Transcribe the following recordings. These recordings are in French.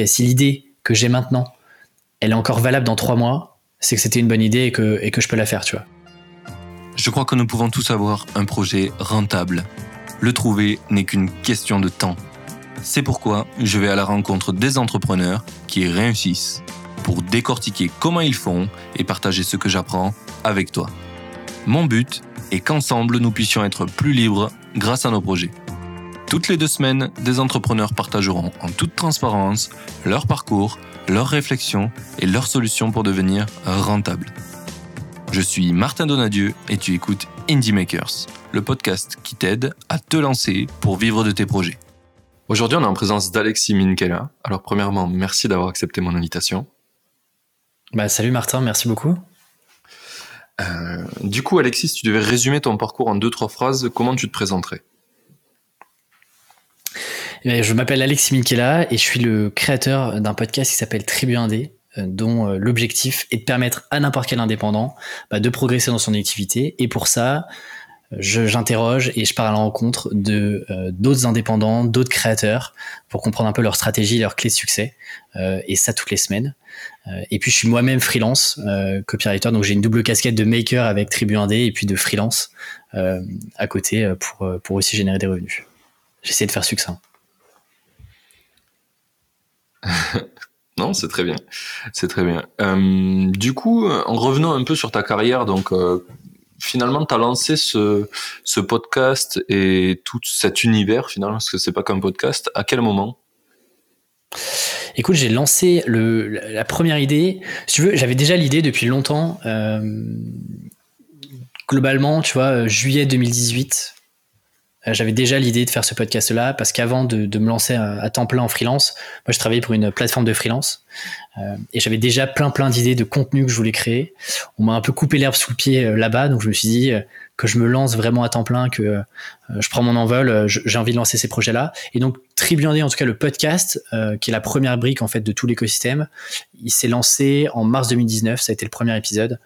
Et si l'idée que j'ai maintenant, elle est encore valable dans trois mois, c'est que c'était une bonne idée et que, et que je peux la faire, tu vois. Je crois que nous pouvons tous avoir un projet rentable. Le trouver n'est qu'une question de temps. C'est pourquoi je vais à la rencontre des entrepreneurs qui réussissent pour décortiquer comment ils font et partager ce que j'apprends avec toi. Mon but est qu'ensemble nous puissions être plus libres grâce à nos projets. Toutes les deux semaines, des entrepreneurs partageront en toute transparence leur parcours, leurs réflexions et leurs solutions pour devenir rentables. Je suis Martin Donadieu et tu écoutes Indie Makers, le podcast qui t'aide à te lancer pour vivre de tes projets. Aujourd'hui, on est en présence d'Alexis Minkela. Alors, premièrement, merci d'avoir accepté mon invitation. Bah, salut Martin, merci beaucoup. Euh, du coup, Alexis, si tu devais résumer ton parcours en deux, trois phrases, comment tu te présenterais? Je m'appelle Alexis Minkela et je suis le créateur d'un podcast qui s'appelle Tribu Indé, euh, dont euh, l'objectif est de permettre à n'importe quel indépendant bah, de progresser dans son activité. Et pour ça, j'interroge et je pars à la rencontre de d'autres indépendants, d'autres créateurs pour comprendre un peu leur stratégie, leurs clés de succès. et ça toutes les semaines. Euh, et puis je suis moi-même freelance, euh, copywriter, donc j'ai une double casquette de maker avec Tribu 1D et puis de freelance euh, à côté pour, pour aussi générer des revenus. J'essaie de faire succinct. Non, c'est très bien. C'est très bien. du coup, en revenant un peu sur ta carrière, donc finalement, tu as lancé ce, podcast et tout cet univers, finalement, parce que c'est pas qu'un podcast. À quel moment? Écoute, j'ai lancé la première idée. J'avais déjà l'idée depuis longtemps. Euh, globalement, tu vois, euh, juillet 2018, euh, j'avais déjà l'idée de faire ce podcast-là parce qu'avant de, de, me lancer à, temps plein en freelance, moi je travaillais pour une plateforme de freelance euh, et j'avais déjà plein plein d'idées de contenu que je voulais créer. On m'a un peu coupé l'herbe sous le pied euh, là-bas, donc je me suis dit que je me lance vraiment à temps plein, que je prends mon envol, j'ai envie de lancer ces projets-là. Et donc Tribuandé, en tout cas le podcast, qui est la première brique en fait de tout l'écosystème, il s'est lancé en mars 2019, ça a été le premier épisode.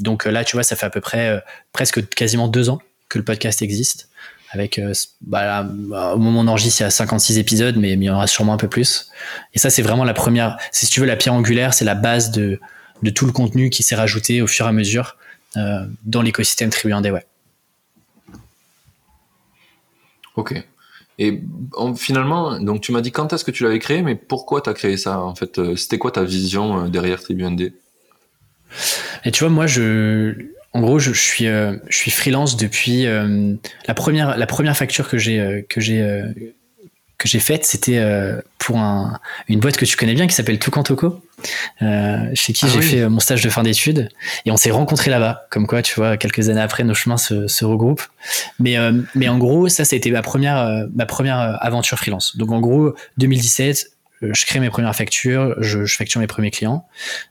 donc là, tu vois, ça fait à peu près presque quasiment deux ans que le podcast existe avec euh, bah, au moment enregistre il y a 56 épisodes mais, il y en aura sûrement un peu plus. Et ça c'est vraiment la première si tu veux la pierre angulaire c'est la base de, de tout le contenu qui s'est rajouté au fur et à mesure euh, dans l'écosystème Tribu ouais. Ok. Et finalement donc tu m'as dit quand est-ce que tu l'avais créé mais pourquoi tu as créé ça en fait euh, c'était quoi ta vision derrière Tribu et tu vois moi je en gros, je, suis, euh, je suis freelance depuis euh, la première la première facture que j'ai euh, que j'ai que j'ai faite, c'était pour un, une boîte que tu connais bien qui s'appelle Toucantoko, chez qui ah j'ai fait mon stage de fin d'études et on s'est rencontrés là-bas. Comme quoi, tu vois, quelques années après, nos chemins se, se regroupent. Mais mais en gros, ça, ça a été ma première ma première aventure freelance. Donc en gros, 2017, euh, je crée mes premières factures, je, facture mes premiers clients,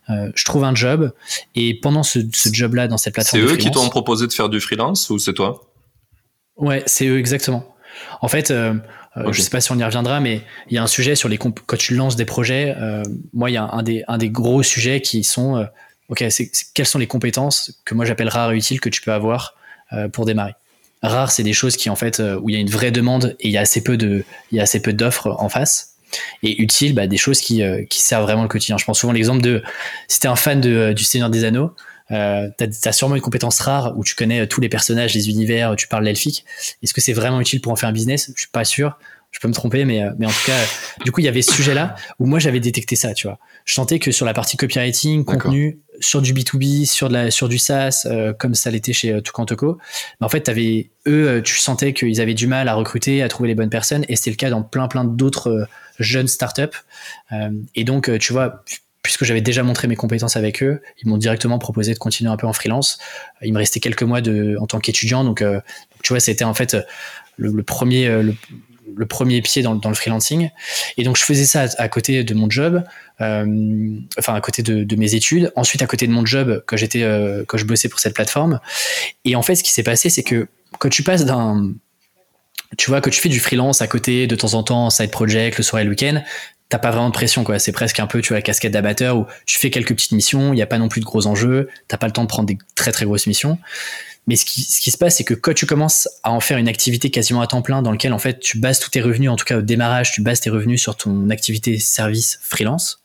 euh, je trouve un job et pendant ce, job-là dans cette plateforme, c'est eux qui t'ont proposé de faire du freelance ou c'est toi? Ouais, c'est eux exactement. En fait, euh, euh je sais pas si on y reviendra, mais il y a un sujet sur les quand tu lances des projets. moi, il y a un des un des gros sujets qui sont ok, c'est quelles sont les compétences que moi j'appelle rares et utiles que tu peux avoir pour démarrer? Rares, c'est des choses qui en fait où il y a une vraie demande et il y a assez peu de il y a assez peu d'offres en face et utile bah, des choses qui, euh, qui, servent vraiment le quotidien. Je pense souvent l'exemple de si tu es un fan de, euh, du Seigneur des Anneaux, euh, tu as, sûrement une compétence rare où tu connais euh, tous les personnages, les univers, tu parles l'elfique. Est-ce que c'est vraiment utile pour en faire un business? Je suis pas sûr. Je peux me tromper, mais, mais en tout cas, du coup, il y avait ce sujet-là où moi j'avais détecté ça, tu vois. Je sentais que sur la partie copywriting, contenu, sur du B2B, sur, de la, sur du SaaS, comme ça l'était chez euh, Tucantoco, mais en fait, avais, eux, tu sentais qu'ils avaient du mal à recruter, à trouver les bonnes personnes, et c'était le cas dans plein, plein d'autres jeunes startups. Euh, et donc, euh, tu vois, puisque j'avais déjà montré mes compétences avec eux, ils m'ont directement proposé de continuer un peu en freelance. Il me restait quelques mois de, en tant qu'étudiant, donc, euh, tu vois, c'était en fait le, premier, le, premier pied dans, dans, le freelancing. Et donc, je faisais ça à, côté de mon job, enfin à côté de, mes études, ensuite à côté de mon job quand j'étais, quand je bossais pour cette plateforme. Et en fait, ce qui s'est passé, c'est que quand tu passes d'un tu vois, que tu fais du freelance à côté de temps en temps, side project, le soir et le week-end, t'as pas vraiment de pression, quoi. C'est presque un peu, tu vois, la casquette d'amateur où tu fais quelques petites missions, il n'y a pas non plus de gros enjeux, t'as pas le temps de prendre des très très grosses missions. Mais ce qui, ce qui se passe, c'est que quand tu commences à en faire une activité quasiment à temps plein, dans lequel en fait tu bases tous tes revenus, en tout cas au démarrage, tu bases tes revenus sur ton activité service freelance,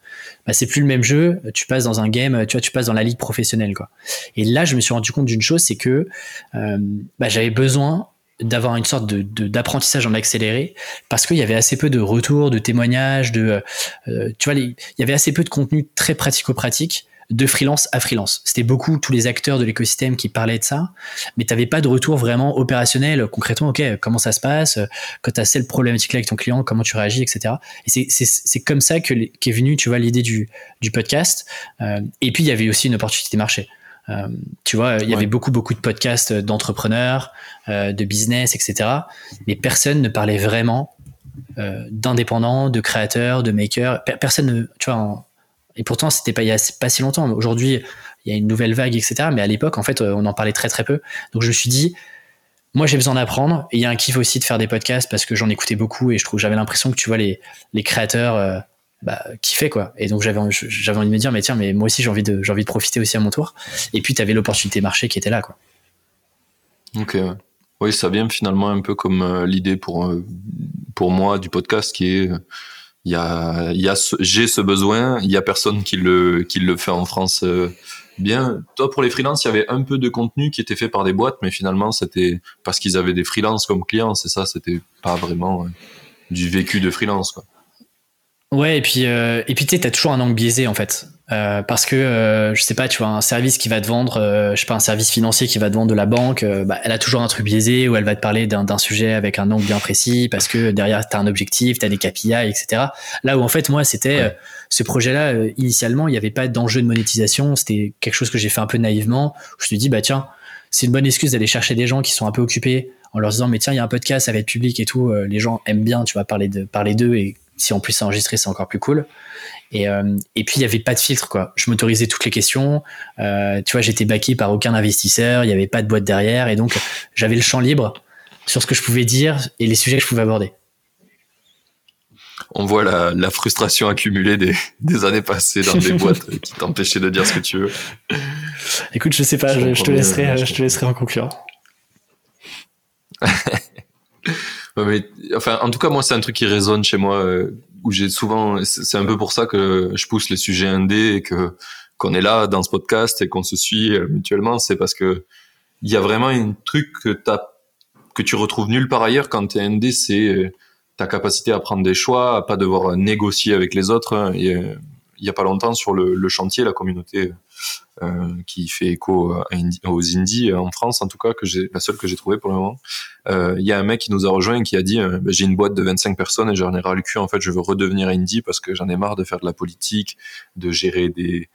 bah, c'est plus le même jeu. Tu passes dans un game, tu vois, tu passes dans la ligue professionnelle, quoi. Et là, je me suis rendu compte d'une chose, c'est que euh, bah, j'avais besoin d'avoir une sorte de, d'apprentissage en accéléré parce qu'il y avait assez peu de retours, de témoignages, de, euh, tu vois, il y avait assez peu de contenu très pratico-pratique de freelance à freelance. C'était beaucoup tous les acteurs de l'écosystème qui parlaient de ça, mais tu n'avais pas de retour vraiment opérationnel, concrètement, ok, comment ça se passe, quand tu as cette problématique-là avec ton client, comment tu réagis, etc. Et c'est comme ça que qu'est venue, tu vois, l'idée du, du podcast. Euh, et puis, il y avait aussi une opportunité marché. Euh, tu vois, il y avait beaucoup, beaucoup de podcasts d'entrepreneurs, euh, de business, etc. Mais personne ne parlait vraiment d'indépendants, de créateurs, de makers. Personne ne, tu vois, et pourtant, c'était pas il y a pas si longtemps. Aujourd'hui, il y a une nouvelle vague, etc. Mais à l'époque, en fait, euh, on en parlait très très peu. Donc je me suis dit, moi j'ai besoin d'apprendre. Et il y a un kiff aussi de faire des podcasts parce que j'en écoutais beaucoup et je trouve j'avais l'impression que tu vois les, les créateurs euh, bah, kiffaient quoi. Et donc j'avais j'avais envie de me dire, mais tiens, mais moi aussi j'ai envie de j'ai envie de profiter aussi à mon tour. Et puis tu avais l'opportunité marché qui était là quoi. Ok. Oui, ça vient finalement un peu comme euh, l'idée pour pour moi du podcast qui est il y a, y a j'ai ce besoin, il y a personne qui le, qui le fait en France euh, bien. Toi, pour les freelances, il y avait un peu de contenu qui était fait par des boîtes, mais finalement, c'était parce qu'ils avaient des freelances comme clients, c'est ça, c'était pas vraiment euh, du vécu de freelance, quoi. Ouais, et puis, euh, et puis tu sais, t'as toujours un angle biaisé en fait. Euh, parce que euh, je sais pas, tu vois, un service qui va te vendre, euh, je sais pas, un service financier qui va te vendre de la banque, bah, elle a toujours un truc biaisé où elle va te parler d'un sujet avec un angle bien précis parce que derrière t'as un objectif, t'as des KPI, etc. Là où en fait moi c'était ce projet-là initialement il n'y avait pas d'enjeu de monétisation, c'était quelque chose que j'ai fait un peu naïvement. Où je te dis bah tiens, c'est une bonne excuse d'aller chercher des gens qui sont un peu occupés en leur disant mais tiens il y a un podcast, ça va être public et tout, les gens aiment bien, tu vas parler de parler d'eux et si en plus c'est enregistré, c'est encore plus cool. Et, euh, et puis il y avait pas de filtre quoi. Je m'autorisais toutes les questions. Euh, tu vois, j'étais backé par aucun investisseur. Il y avait pas de boîte derrière, et donc j'avais le champ libre sur ce que je pouvais dire et les sujets que je pouvais aborder. On voit la, la frustration accumulée des, des, années passées dans des boîtes qui t'empêchaient de dire ce que tu veux. Écoute, je sais pas, je, te laisserai, je te laisserai en conclure. enfin, en tout cas, moi, c'est un truc qui résonne chez moi, euh, où j'ai souvent, c'est un peu pour ça que je pousse les sujets indés et que qu'on est là dans ce podcast et qu'on se suit euh, mutuellement, c'est parce que il y a vraiment un truc que tu retrouves nulle part ailleurs quand t'es indé, c'est euh, ta capacité à prendre des choix, à pas devoir négocier avec les autres. Hein, il y a pas longtemps sur le, chantier, la communauté qui fait écho aux indies en France en tout cas que j'ai la seule que j'ai trouvée pour le moment. Euh, il y a un mec qui nous a rejoint et qui a dit euh, bah, j'ai une boîte de 25 personnes et j'en ai ras le cul en fait je veux redevenir indie parce que j'en ai marre de faire de la politique, de gérer des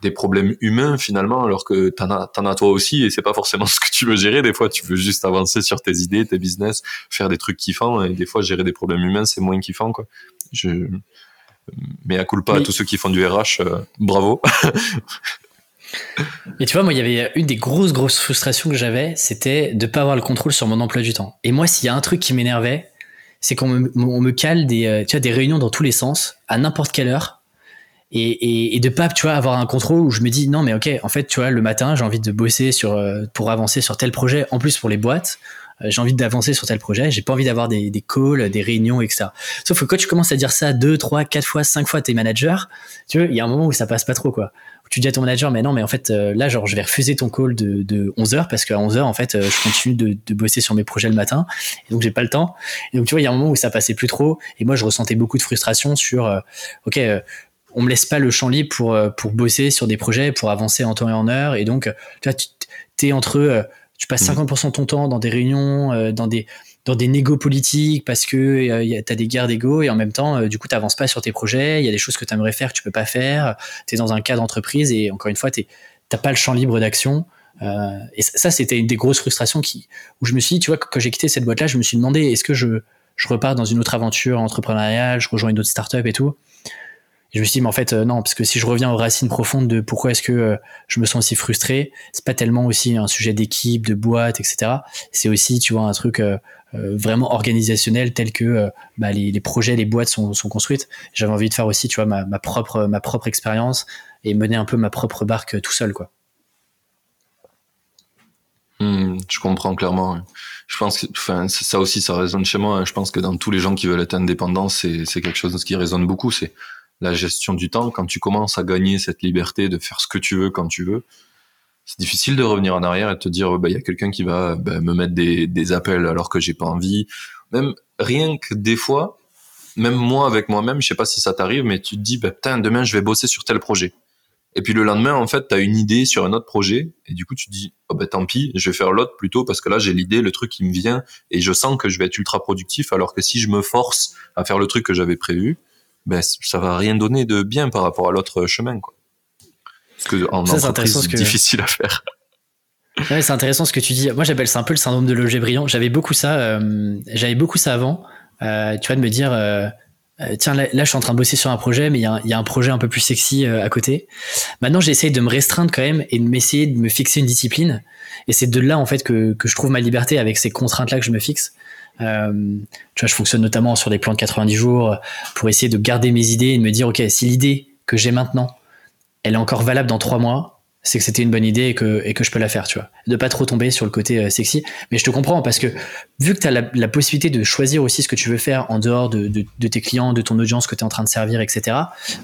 des problèmes humains finalement alors que t'en as t'en as toi aussi et c'est pas forcément ce que tu veux gérer. Des fois tu veux juste avancer sur tes idées tes business faire des trucs kiffants et des fois gérer des problèmes humains c'est moins kiffant quoi. Je mais à culpa pas à tous ceux qui font du RH bravo Et tu vois, moi, il y avait une des grosses, grosses frustrations que j'avais, c'était de pas avoir le contrôle sur mon emploi du temps. Et moi, s'il y a un truc qui m'énervait, c'est qu'on me, cale des, euh, tu des réunions dans tous les sens, à n'importe quelle heure, et, et, et, de pas, tu vois, avoir un contrôle où je me dis, non, mais ok, en fait, tu vois, le matin, j'ai envie de bosser sur, euh, pour avancer sur tel projet, en plus pour les boîtes, j'ai envie d'avancer sur tel projet, j'ai pas envie d'avoir des, des calls, des réunions, etc. Sauf que quand tu commences à dire ça deux, trois, quatre fois, cinq fois à tes managers, tu vois, il y a un moment où ça passe pas trop, quoi tu dis à ton manager, mais non, mais en fait, euh, là, genre, je vais refuser ton call de, de 11h parce qu'à 11h, en fait, euh, je continue de, de, bosser sur mes projets le matin. Et donc, j'ai pas le temps. Et donc, tu vois, il y a un moment où ça passait plus trop. Et moi, je ressentais beaucoup de frustration sur, euh, OK, on me laisse pas le champ libre pour, pour bosser sur des projets, pour avancer en temps et en heure. Et donc, tu vois, tu es entre, tu passes 50% mmh. de ton temps dans des réunions, dans des, dans des négos politiques parce que euh, tu as des guerres d'ego et en même temps, euh, du coup, tu n'avances pas sur tes projets. Il y a des choses que tu aimerais faire que tu peux pas faire. Tu es dans un cadre d'entreprise et encore une fois, tu n'as pas le champ libre d'action. Euh, et ça, c'était une des grosses frustrations qui, où je me suis dit, tu vois, quand j'ai quitté cette boîte-là, je me suis demandé, est-ce que je, je repars dans une autre aventure entrepreneuriale, je rejoins une autre startup et tout? Je me suis dit, mais en fait, non, parce que si je reviens aux racines profondes de pourquoi est-ce que je me sens aussi frustré, c'est pas tellement aussi un sujet d'équipe, de boîte, etc. C'est aussi, tu vois, un truc euh, vraiment organisationnel tel que euh, bah, les, projets, les boîtes sont, construites. J'avais envie de faire aussi, tu vois, ma, propre, ma propre expérience et mener un peu ma propre barque tout seul, quoi. Hmm, je comprends clairement. Je pense que, ça aussi, ça résonne chez moi. Je pense que dans tous les gens qui veulent être indépendants, c'est quelque chose qui résonne beaucoup. C'est la gestion du temps. Quand tu commences à gagner cette liberté de faire ce que tu veux quand tu veux, c'est difficile de revenir en arrière et te dire, bah, il y a quelqu'un qui va bah, me mettre des, des appels alors que j'ai pas envie. Même rien que des fois, même moi avec moi-même, je sais pas si ça t'arrive, mais tu te dis, bah, putain, demain je vais bosser sur tel projet. Et puis le lendemain, en fait, tu as une idée sur un autre projet, et du coup, tu te dis, oh ben tant pis, je vais faire l'autre plutôt parce que là, j'ai l'idée, le truc qui me vient, et je sens que je vais être ultra productif, alors que si je me force à faire le truc que j'avais prévu, ben ça va rien donner de bien par rapport à l'autre chemin, quoi. Parce que en entreprise, c'est difficile à faire. Ouais, c'est intéressant ce que tu dis. Moi, j'appelle ça un peu le syndrome de l'objet brillant. J'avais beaucoup ça. Euh, j'avais beaucoup ça avant. Euh, tu vois, de me dire, euh, tiens, là, je suis en train de bosser sur un projet, mais il y, y, a un projet un peu plus sexy à côté. Maintenant, j'essaye de me restreindre quand même et de m'essayer de me fixer une discipline. Et c'est de là, en fait, que, que je trouve ma liberté avec ces contraintes-là que je me fixe. Euh, tu vois, je fonctionne notamment sur des plans de 90 jours pour essayer de garder mes idées et de me dire, OK, si l'idée que j'ai maintenant, elle est encore valable dans trois mois, c'est que c'était une bonne idée et que, et que je peux la faire, tu vois. De pas trop tomber sur le côté euh, sexy. Mais je te comprends parce que vu que tu as la, possibilité de choisir aussi ce que tu veux faire en dehors de, de, tes clients, de ton audience que tu es en train de servir, etc.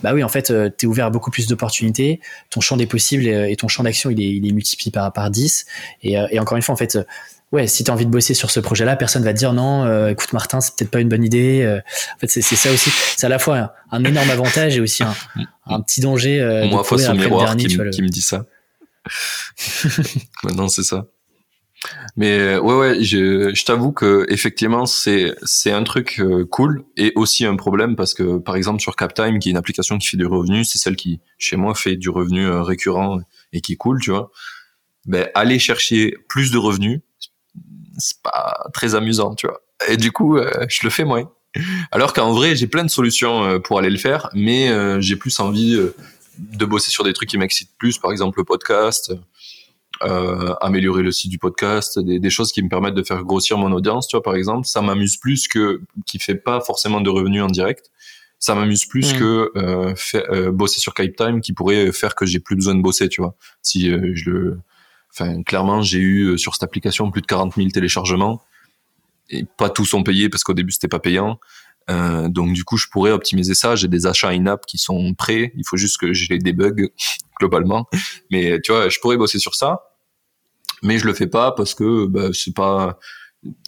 Bah oui, en fait, euh, tu es ouvert à beaucoup plus d'opportunités. Ton champ des possibles et, ton champ d'action, il est, il est multiplié par, par 10. Et, et encore une fois, en fait, ouais, si tu as envie de bosser sur ce projet-là, personne va te dire non, euh, écoute Martin, c'est peut-être pas une bonne idée. Euh. en fait, c'est ça aussi. C'est à la fois un, énorme avantage et aussi un, un petit danger. Euh, Moi, face au miroir qui, qui me dit ça. Maintenant, c'est ça. Mais ouais, ouais, je, je t'avoue que effectivement, c'est c'est un truc cool et aussi un problème parce que par exemple sur CapTime, qui est une application qui fait du revenu, c'est celle qui chez moi fait du revenu récurrent et qui est cool, tu vois. Ben aller chercher plus de revenus, c'est pas très amusant, tu vois. Et du coup, euh, je le fais moins. Alors qu'en vrai, j'ai plein de solutions euh, pour aller le faire, mais euh, j'ai plus envie de bosser sur des trucs qui m'excitent plus, par exemple le podcast, améliorer le site du podcast, des, choses qui me permettent de faire grossir mon audience, tu vois, par exemple. Ça m'amuse plus que qui fait pas forcément de revenus en direct. Ça m'amuse plus que bosser sur Skype Time qui pourrait faire que j'ai plus besoin de bosser, tu vois. Si je le Enfin, clairement, j'ai eu euh, sur cette application plus de 40 000 téléchargements et pas tous sont payés parce qu'au début c'était pas payant. Euh, donc du coup, je pourrais optimiser ça. J'ai des achats in-app qui sont prêts. Il faut juste que j'ai des bugs globalement. Mais tu vois, je pourrais bosser sur ça, mais je le fais pas parce que bah, c'est pas.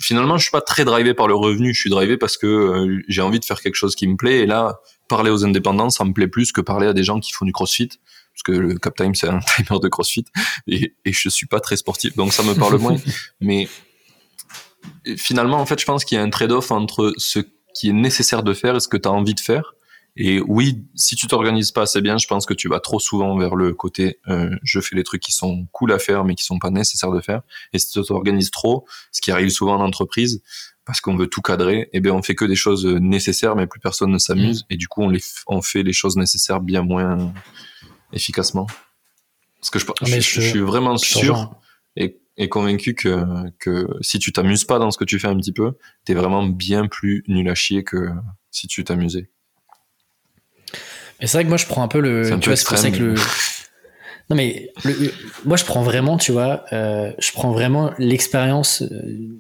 Finalement, je suis pas très drivé par le revenu. Je suis drivé parce que euh, j'ai envie de faire quelque chose qui me plaît. Et là, parler aux indépendants, ça me plaît plus que parler à des gens qui font du CrossFit que le Cap Time c'est un timer de CrossFit et, et je suis pas très sportif, donc ça me parle moins. Mais finalement, en fait, je pense qu'il y a un trade-off entre ce qui est nécessaire de faire et ce que tu as envie de faire. Et oui, si tu t'organises pas assez bien, je pense que tu vas trop souvent vers le côté euh, je fais les trucs qui sont cool à faire mais qui sont pas nécessaires de faire. Et si tu t'organises trop, ce qui arrive souvent en entreprise, parce qu'on veut tout cadrer, eh bien on fait que des choses nécessaires mais plus personne ne s'amuse mmh. et du coup on, les, on fait les choses nécessaires bien moins efficacement. Parce que je, je, suis vraiment sûr et, et, convaincu que, que si tu t'amuses pas dans ce que tu fais un petit peu, tu es vraiment bien plus nul à chier que si tu t'amusais. Mais c'est vrai que moi je prends un peu le. Un tu vois, c'est que le. Non mais moi je prends vraiment, tu vois, euh, je prends vraiment l'expérience euh,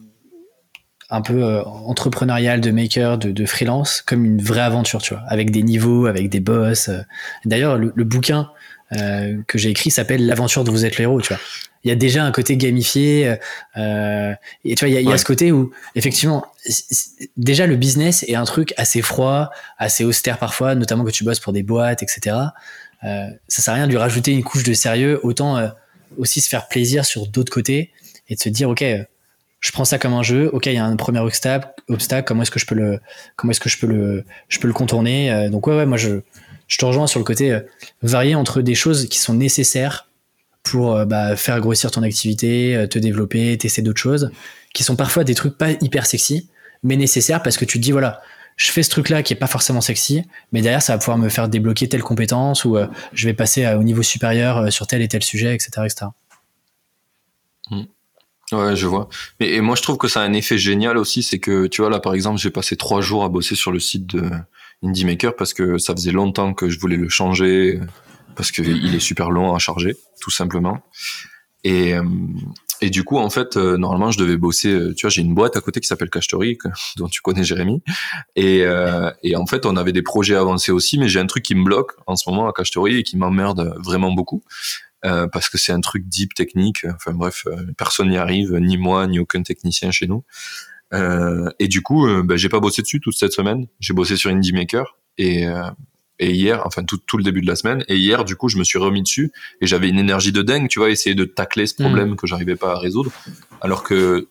un peu euh, entrepreneuriale de maker, de, de, freelance, comme une vraie aventure, tu vois, avec des niveaux, avec des boss. D'ailleurs, le, bouquin euh, que j'ai écrit s'appelle L'aventure dont vous êtes le héros, tu vois. Il y a déjà un côté gamifié, euh, et tu vois, il y a, il y a ce côté où, effectivement, déjà le business est un truc assez froid, assez austère parfois, notamment que tu bosses pour des boîtes, etc. Euh, ça sert à rien de lui rajouter une couche de sérieux, autant euh, aussi se faire plaisir sur d'autres côtés et de se dire, ok, je prends ça comme un jeu. Ok, il y a un premier obstacle. Obstacle. Comment est-ce que je peux le, comment est-ce que je peux le, je peux le contourner. Euh, donc ouais, ouais, moi je, je te rejoins sur le côté euh, varié entre des choses qui sont nécessaires pour euh, bah, faire grossir ton activité, te développer, tester d'autres choses, qui sont parfois des trucs pas hyper sexy, mais nécessaires parce que tu te dis voilà, je fais ce truc-là qui est pas forcément sexy, mais derrière ça va pouvoir me faire débloquer telle compétence ou je vais passer au niveau supérieur sur tel et tel sujet, etc. Ouais, je vois. Et, moi, je trouve que ça a un effet génial aussi, c'est que, tu vois, là, par exemple, j'ai passé trois jours à bosser sur le site de Indie Maker parce que ça faisait longtemps que je voulais le changer, parce qu'il est super long à charger, tout simplement. Et, euh, et du coup, en fait, euh, normalement, je devais bosser. Euh, tu vois, j'ai une boîte à côté qui s'appelle Cachetori, dont tu connais Jérémy. Et, et en fait, on avait des projets avancés aussi, mais j'ai un truc qui me bloque en ce moment à Cachetori et qui m'emmerde vraiment beaucoup. Euh, parce que c'est un truc deep technique. Enfin bref, personne n'y arrive, ni moi, ni aucun technicien chez nous. et du coup, ben, j'ai pas bossé dessus toute cette semaine. J'ai bossé sur Indie Maker et et hier, enfin tout, tout le début de la semaine, et hier du coup je me suis remis dessus et j'avais une énergie de dingue, tu vois, essayer de tacler ce hmm. problème que j'arrivais pas à résoudre, alors que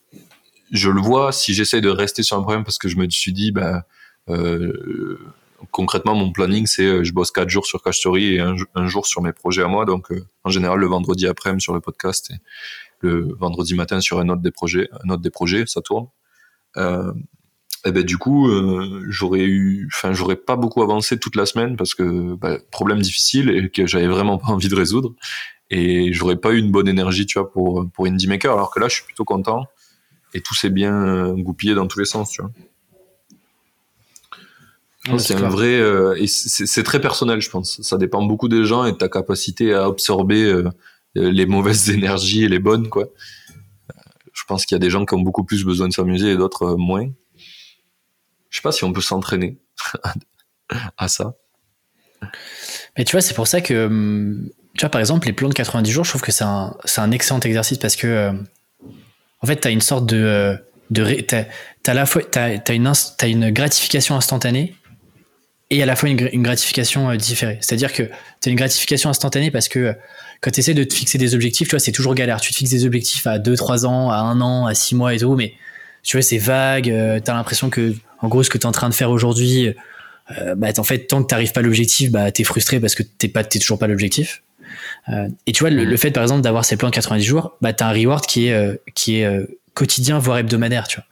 je le vois si j'essaie de rester sur un problème parce que je me suis dit, bah, euh, concrètement mon planning c'est euh, je bosse quatre jours sur Cash Story et un, jour sur mes projets à moi, donc euh, en général le vendredi après-midi sur le podcast et le vendredi matin sur un autre des projets, un autre des projets, ça tourne. Euh, ben du coup euh, j'aurais eu enfin j'aurais pas beaucoup avancé toute la semaine parce que bah, problème difficile et que j'avais vraiment pas envie de résoudre. Et j'aurais pas eu une bonne énergie tu vois pour pour Indie Maker. Alors que là je suis plutôt content et tout s'est bien goupillé dans tous les sens tu vois c'est un vrai euh, et c'est très personnel je pense ça dépend beaucoup des gens et de ta capacité à absorber les mauvaises énergies et les bonnes quoi je pense qu'il y a des gens qui ont beaucoup plus besoin de s'amuser et d'autres moins je sais pas si on peut s'entraîner à ça. Mais tu vois, c'est pour ça que, hum, tu vois, par exemple, les plans de 90 jours, je trouve que c'est un, un, excellent exercice parce que, euh, en fait, tu as une sorte de. Euh, de t'as, as la fois, t'as, une, as une gratification instantanée et à la fois une, gratification euh, différée. C'est-à-dire que tu as une gratification instantanée parce que quand tu essaies de te fixer des objectifs, tu vois, c'est toujours galère. Tu te fixes des objectifs à 2-3 ans, à 1 an, à 6 mois et tout, mais tu vois, c'est vague, tu as l'impression que en gros, ce que tu es en train de faire aujourd'hui, euh, bah, en fait, tant que tu n'arrives pas à l'objectif, bah, tu es frustré parce que tu n'es toujours pas l'objectif. Euh, et tu vois, le, fait, par exemple, d'avoir ces plans 90 jours, bah, tu as un reward qui est, euh, qui est quotidien, voire hebdomadaire, tu vois.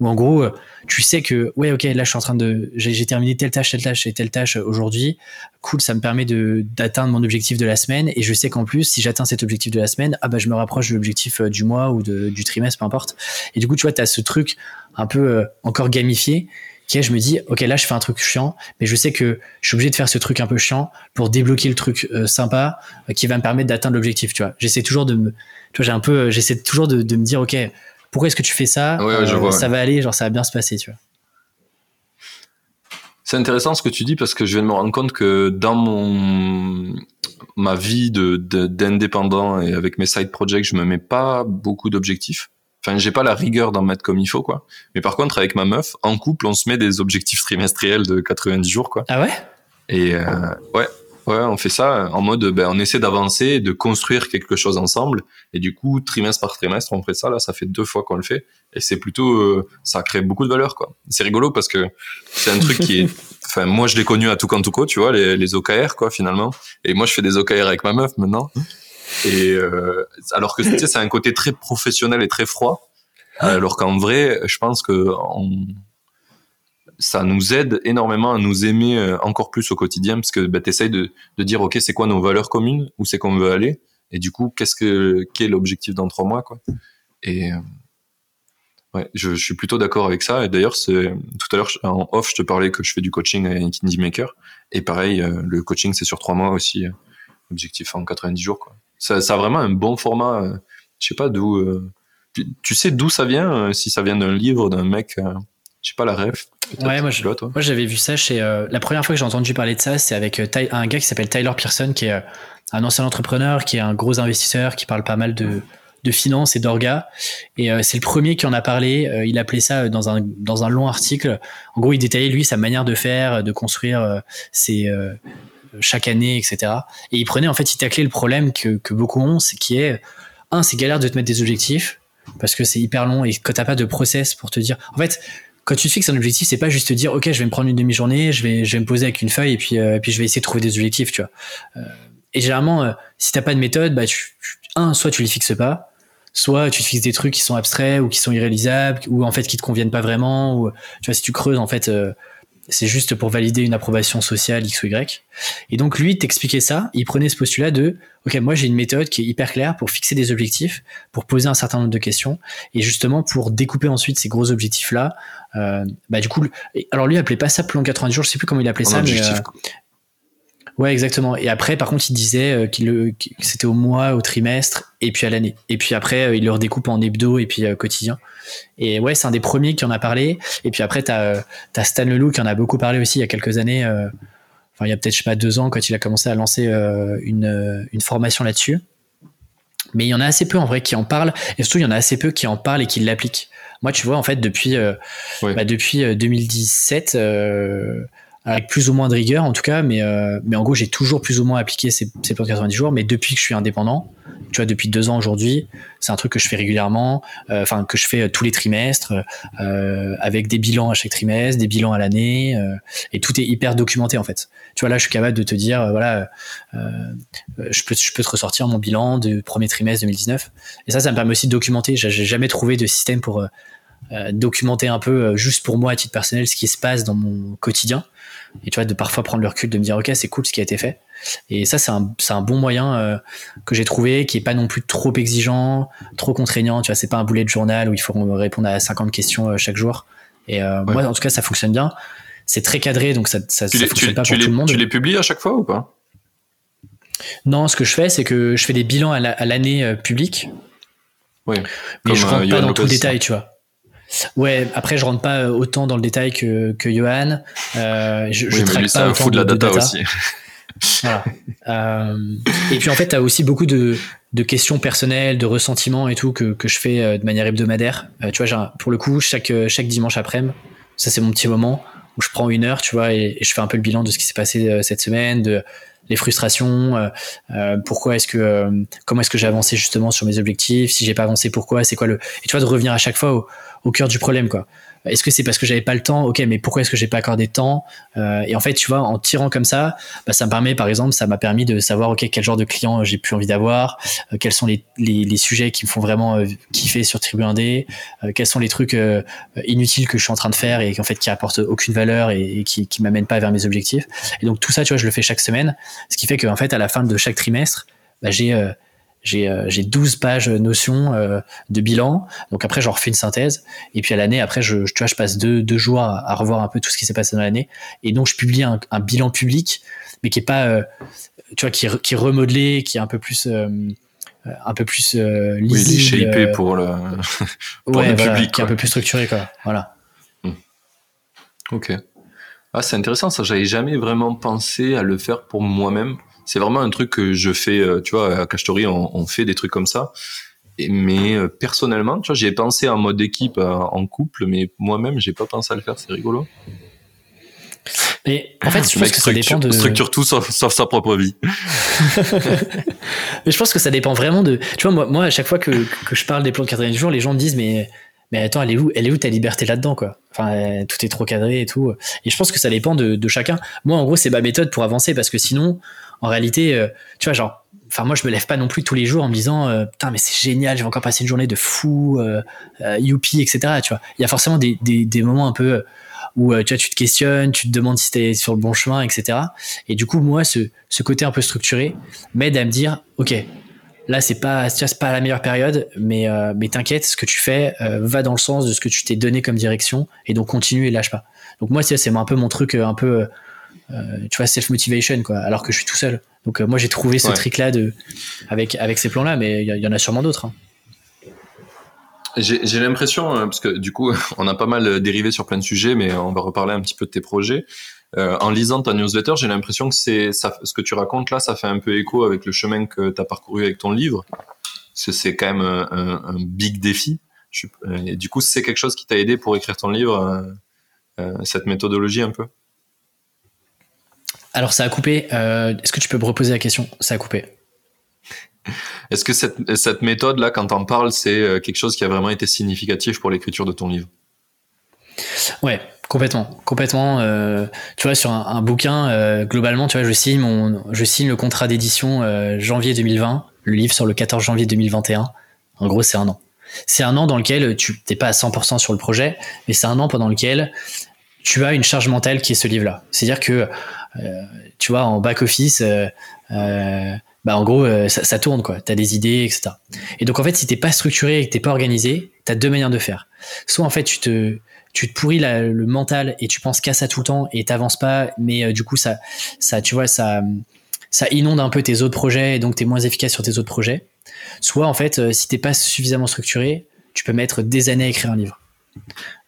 Ou en gros, tu sais que, ouais, ok, là, je suis en train de, j'ai terminé telle tâche, telle tâche et telle tâche aujourd'hui. Cool, ça me permet d'atteindre mon objectif de la semaine. Et je sais qu'en plus, si j'atteins cet objectif de la semaine, ah bah, je me rapproche de l'objectif du mois ou du trimestre, peu importe. Et du coup, tu vois, tu as ce truc un peu euh, encore gamifié qui est je me dis ok là je fais un truc chiant mais je sais que je suis obligé de faire ce truc un peu chiant pour débloquer le truc euh, sympa euh, qui va me permettre d'atteindre l'objectif tu vois j'essaie toujours de me tu vois j'ai un peu j'essaie toujours de, me dire ok pourquoi est-ce que tu fais ça ça va aller genre ça va bien se passer tu vois. C'est intéressant ce que tu dis parce que je viens de me rendre compte que dans mon ma vie de d'indépendant et avec mes side projects je me mets pas beaucoup d'objectifs. Enfin, j'ai pas la rigueur d'en mettre comme il faut, quoi. Mais par contre, avec ma meuf, en couple, on se met des objectifs trimestriels de 90 jours, quoi. Ah ouais? Et euh, ouais, ouais, on fait ça en mode, ben, on essaie d'avancer, de construire quelque chose ensemble. Et du coup, trimestre par trimestre, on fait ça. Là, ça fait deux fois qu'on le fait. Et c'est plutôt, euh, ça crée beaucoup de valeur, quoi. C'est rigolo parce que c'est un truc qui est, enfin, moi, je l'ai connu à tout tout quoi, tu vois, les, les OKR, quoi, finalement. Et moi, je fais des OKR avec ma meuf maintenant. Et euh, alors que tu sais, c'est un côté très professionnel et très froid. Alors qu'en vrai, je pense que ça nous aide énormément à nous aimer euh, encore plus au quotidien parce que bah, tu essayes de, dire ok c'est quoi nos valeurs communes où c'est qu'on veut aller et du coup qu'est-ce que quel est l'objectif dans trois mois quoi et euh, ouais je, suis plutôt d'accord avec ça et d'ailleurs c'est tout à l'heure en off je te parlais que je fais du coaching à Indie Maker et pareil le coaching c'est sur trois mois aussi objectif en 90 jours quoi ça, a vraiment un bon format. Euh, je sais pas d'où. Euh, tu, sais d'où ça vient euh, Si ça vient d'un livre, d'un mec. Je sais pas la rêve. Ouais, moi, moi j'avais vu ça chez. la première fois que j'ai entendu parler de ça, c'est avec un gars qui s'appelle Tyler Pearson, qui est un ancien entrepreneur, qui est un gros investisseur, qui parle pas mal de, de finance et d'orga. Et c'est le premier qui en a parlé. il appelait ça dans un, dans un long article. En gros, il détaillait lui sa manière de faire, de construire ses, chaque année, etc. Et il prenait, en fait, il taclait le problème que, que beaucoup ont, c'est qui est, un, c'est galère de te mettre des objectifs, parce que c'est hyper long et que t'as pas de process pour te dire. En fait, quand tu te fixes un objectif, c'est pas juste te dire, ok, je vais me prendre une demi-journée, je vais, je vais me poser avec une feuille et puis, euh, puis je vais essayer de trouver des objectifs, tu vois. Euh, et généralement, euh, si t'as pas de méthode, bah, tu, un, soit tu les fixes pas, soit tu te fixes des trucs qui sont abstraits ou qui sont irréalisables ou en fait qui te conviennent pas vraiment ou tu vois si tu creuses en fait c'est juste pour valider une approbation sociale X ou Y. Et donc lui t'expliquait ça, il prenait ce postulat de OK, moi j'ai une méthode qui est hyper claire pour fixer des objectifs, pour poser un certain nombre de questions et justement pour découper ensuite ces gros objectifs là. Euh, bah du coup, alors lui il appelait pas ça plan 90 jours, je sais plus comment il appelait ça, mais euh, Ouais, exactement. Et après, par contre, il disait euh, qu'il que c'était au mois, au trimestre, et puis à l'année. Et puis après, euh, il le redécoupe en hebdo et puis euh, quotidien. Et ouais, c'est un des premiers qui en a parlé. Et puis après, t'as as Stan Leloup qui en a beaucoup parlé aussi il y a quelques années. Enfin, il y a peut-être, je sais pas, deux ans, quand il a commencé à lancer une, une formation là-dessus. Mais il y en a assez peu en vrai qui en parlent. Et surtout, il y en a assez peu qui en parlent et qui l'appliquent. Moi, tu vois, en fait, depuis, bah, depuis 2017, avec plus ou moins de rigueur en tout cas, mais, euh, mais en gros j'ai toujours plus ou moins appliqué ces, ces plans de 90 jours, mais depuis que je suis indépendant, tu vois, depuis deux ans aujourd'hui, c'est un truc que je fais régulièrement, euh, enfin que je fais euh, tous les trimestres, avec des bilans à chaque trimestre, des bilans à l'année, et tout est hyper documenté en fait. Tu vois là, je suis capable de te dire, voilà, je peux, je peux te ressortir mon bilan du premier trimestre 2019, et ça, ça me permet aussi de documenter. J'ai jamais trouvé de système pour documenter un peu juste pour moi à titre personnel ce qui se passe dans mon quotidien et tu vois de parfois prendre le recul de me dire ok c'est cool ce qui a été fait. Et ça c'est un, un, bon moyen euh, que j'ai trouvé qui est pas non plus trop exigeant trop contraignant. Tu vois c'est pas un boulet de journal où il faut répondre à 50 questions euh, chaque jour. Et euh, moi en tout cas ça fonctionne bien. C'est très cadré donc ça, ça, ça fonctionne pas pour tout le monde. tu les publies à chaque fois ou pas? Non ce que je fais c'est que je fais des bilans à l'année publique. Oui, mais je rentre pas dans tout le détail tu vois Ouais, après je rentre pas autant dans le détail que, que Johan. Euh, je, je traque pas autant de, la data, aussi. voilà. euh, et puis en fait, tu as aussi beaucoup de, de, questions personnelles, de ressentiments et tout que, que je fais euh, de manière hebdomadaire. Euh, tu vois, pour le coup, chaque, chaque dimanche après-midi, ça c'est mon petit moment où je prends une heure, tu vois, et, et, je fais un peu le bilan de ce qui s'est passé euh, cette semaine, de les frustrations, pourquoi est-ce que, comment est-ce que j'ai avancé justement sur mes objectifs, si j'ai pas avancé, pourquoi, c'est quoi le, et tu vois, de revenir à chaque fois au, au cœur du problème quoi. Est-ce que c'est parce que j'avais pas le temps? Ok, mais pourquoi est-ce que j'ai pas accordé de temps? Euh, Et en fait, tu vois, en tirant comme ça, bah, ça me permet, par exemple, ça m'a permis de savoir ok quel genre de client j'ai plus envie d'avoir, euh, quels sont les, les, sujets qui me font vraiment euh, kiffer sur Tribu 1D, euh, quels sont les trucs inutiles que je suis en train de faire et en fait qui apportent aucune valeur et, et qui qui m'amènent pas vers mes objectifs. Et donc tout ça, tu vois, je le fais chaque semaine, ce qui fait qu'en fait à la fin de chaque trimestre, bah, j'ai j'ai euh, 12 pages notions euh, de bilan. Donc après, j'en refais une synthèse. Et puis à l'année, après, je, tu vois, je passe deux, deux jours à, revoir un peu tout ce qui s'est passé dans l'année. Et donc, je publie un, un, bilan public, mais qui est pas, euh, tu vois, qui, qui est remodelé, qui est un peu plus euh, un peu plus euh, lisible. Oui, pour le, pour ouais, le voilà, public. Qui est un peu plus structuré, quoi. Voilà. Hmm. Ok. Ah, c'est intéressant, ça. J'avais jamais vraiment pensé à le faire pour moi-même c'est vraiment un truc que je fais, euh, tu vois, à Cashtory, on, on fait des trucs comme ça. Et, mais euh, personnellement, tu vois, j'ai pensé en mode équipe, euh, en couple, mais moi-même, j'ai pas pensé à le faire. C'est rigolo. Mais en fait, je pense que ça dépend de. Structure tout sauf, sa propre vie. mais je pense que ça dépend vraiment de. Tu vois, moi, moi à chaque fois que, que je parle des plans de 90 jours, les gens me disent, mais mais attends, elle est où, elle est où ta liberté là-dedans, quoi? Enfin, tout est trop cadré et tout. Et je pense que ça dépend de, de chacun. Moi, en gros, c'est ma méthode pour avancer parce que sinon, en réalité, euh, tu vois, genre, enfin, moi, je me lève pas non plus tous les jours en me disant, euh, putain, mais c'est génial, je vais encore passer une journée de fou, euh, euh youpi, etc. Tu vois, il y a forcément des, moments un peu où tu te questionnes, tu te demandes si t'es sur le bon chemin, etc. Et du coup, moi, ce, côté un peu structuré m'aide à me dire, ok, là c'est pas c'est pas la meilleure période mais mais t'inquiète ce que tu fais va dans le sens de ce que tu t'es donné comme direction et donc continue et lâche pas donc moi c'est un peu mon truc un peu tu vois self motivation quoi alors que je suis tout seul donc moi j'ai trouvé ce trick là de avec avec ces plans là mais il y, en a sûrement d'autres hein. J'ai l'impression, parce que du coup, on a pas mal dérivé sur plein de sujets, mais on va reparler un petit peu de tes projets. Euh, en lisant ta newsletter, j'ai l'impression que c'est ce que tu racontes là, ça fait un peu écho avec le chemin que tu as parcouru avec ton livre. C'est quand même un, un, big défi. Je, et du coup, c'est quelque chose qui t'a aidé pour écrire ton livre, euh, euh, cette méthodologie un peu? Alors, ça a coupé. Euh, est-ce que tu peux me reposer la question? Ça a coupé. Est-ce que cette, cette méthode-là, quand t'en parles, c'est euh, quelque chose qui a vraiment été significatif pour l'écriture de ton livre? Ouais, Complètement, complètement. Euh, tu vois, sur un, un bouquin, euh, globalement, tu vois, je signe mon, je signe le contrat d'édition euh, janvier 2020, le livre sur le 14 janvier 2021. En gros, c'est un an. C'est un an dans lequel tu t'es pas à 100% sur le projet, mais c'est un an pendant lequel tu as une charge mentale qui est ce livre-là. C'est-à-dire que, tu vois, en back office, bah, bah en gros, ça, tourne, quoi. Tu as des idées, etc. Et donc, en fait, si t'es pas structuré et que t'es pas organisé, tu as deux manières de faire. Soit, en fait, tu te, tu te pourris le mental et tu penses qu'à ça tout le temps et t'avances pas, mais du coup, ça, ça, tu vois, ça, ça inonde un peu tes autres projets et donc tu es moins efficace sur tes autres projets. Soit en fait, euh, si t'es pas suffisamment structuré, tu peux mettre des années à écrire un livre.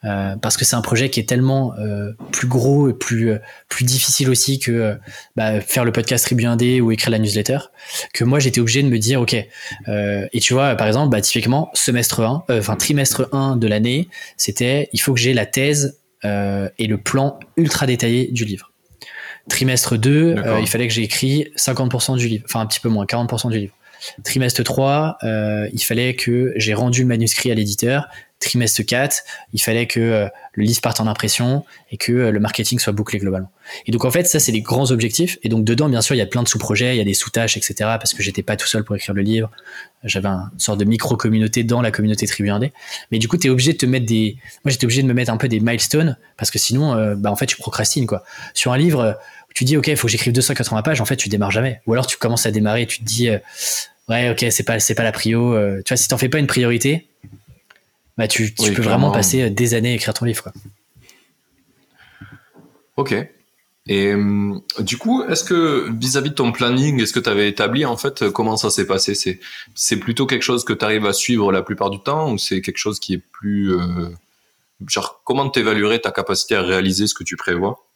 Euh, parce que c'est un projet qui est tellement euh, plus gros et plus plus difficile aussi que bah, faire le podcast Tribu 1D ou écrire la newsletter que moi j'étais obligé de me dire ok et tu vois par exemple bah, typiquement semestre 1 enfin trimestre 1 de l'année c'était il faut que j'ai la thèse et le plan ultra détaillé du livre Trimestre 2, euh, il fallait que j'ai écrit 50% du livre, enfin un petit peu moins, 40% du livre. Trimestre 3, euh, il fallait que j'ai rendu le manuscrit à l'éditeur. Trimestre 4, il fallait que euh, le livre parte en impression et que le marketing soit bouclé globalement. Et donc en fait, ça c'est les grands objectifs. Et donc dedans, bien sûr, il y a plein de sous-projets, il y a des sous-tâches, etc. Parce que j'étais pas tout seul pour écrire le livre. J'avais une sorte de micro-communauté dans la communauté Tribu 1D. Mais du coup, tu es obligé de te mettre des... Moi, j'étais obligé de me mettre un peu des milestones parce que sinon, bah, en fait, tu procrastines. quoi. Sur un livre tu dis ok il faut que j'écrive 280 pages en fait tu démarres jamais ou alors tu commences à démarrer et tu te dis euh, ouais ok c'est pas pas la prio euh, tu vois si t'en fais pas une priorité bah tu, peux vraiment passer euh, des années à écrire ton livre quoi. ok. Et du coup est-ce que vis-à-vis de ton planning est-ce que tu avais établi en fait comment ça s'est passé? C'est plutôt quelque chose que tu arrives à suivre la plupart du temps ou c'est quelque chose qui est plus genre comment t'évaluerais ta capacité à réaliser ce que tu prévois?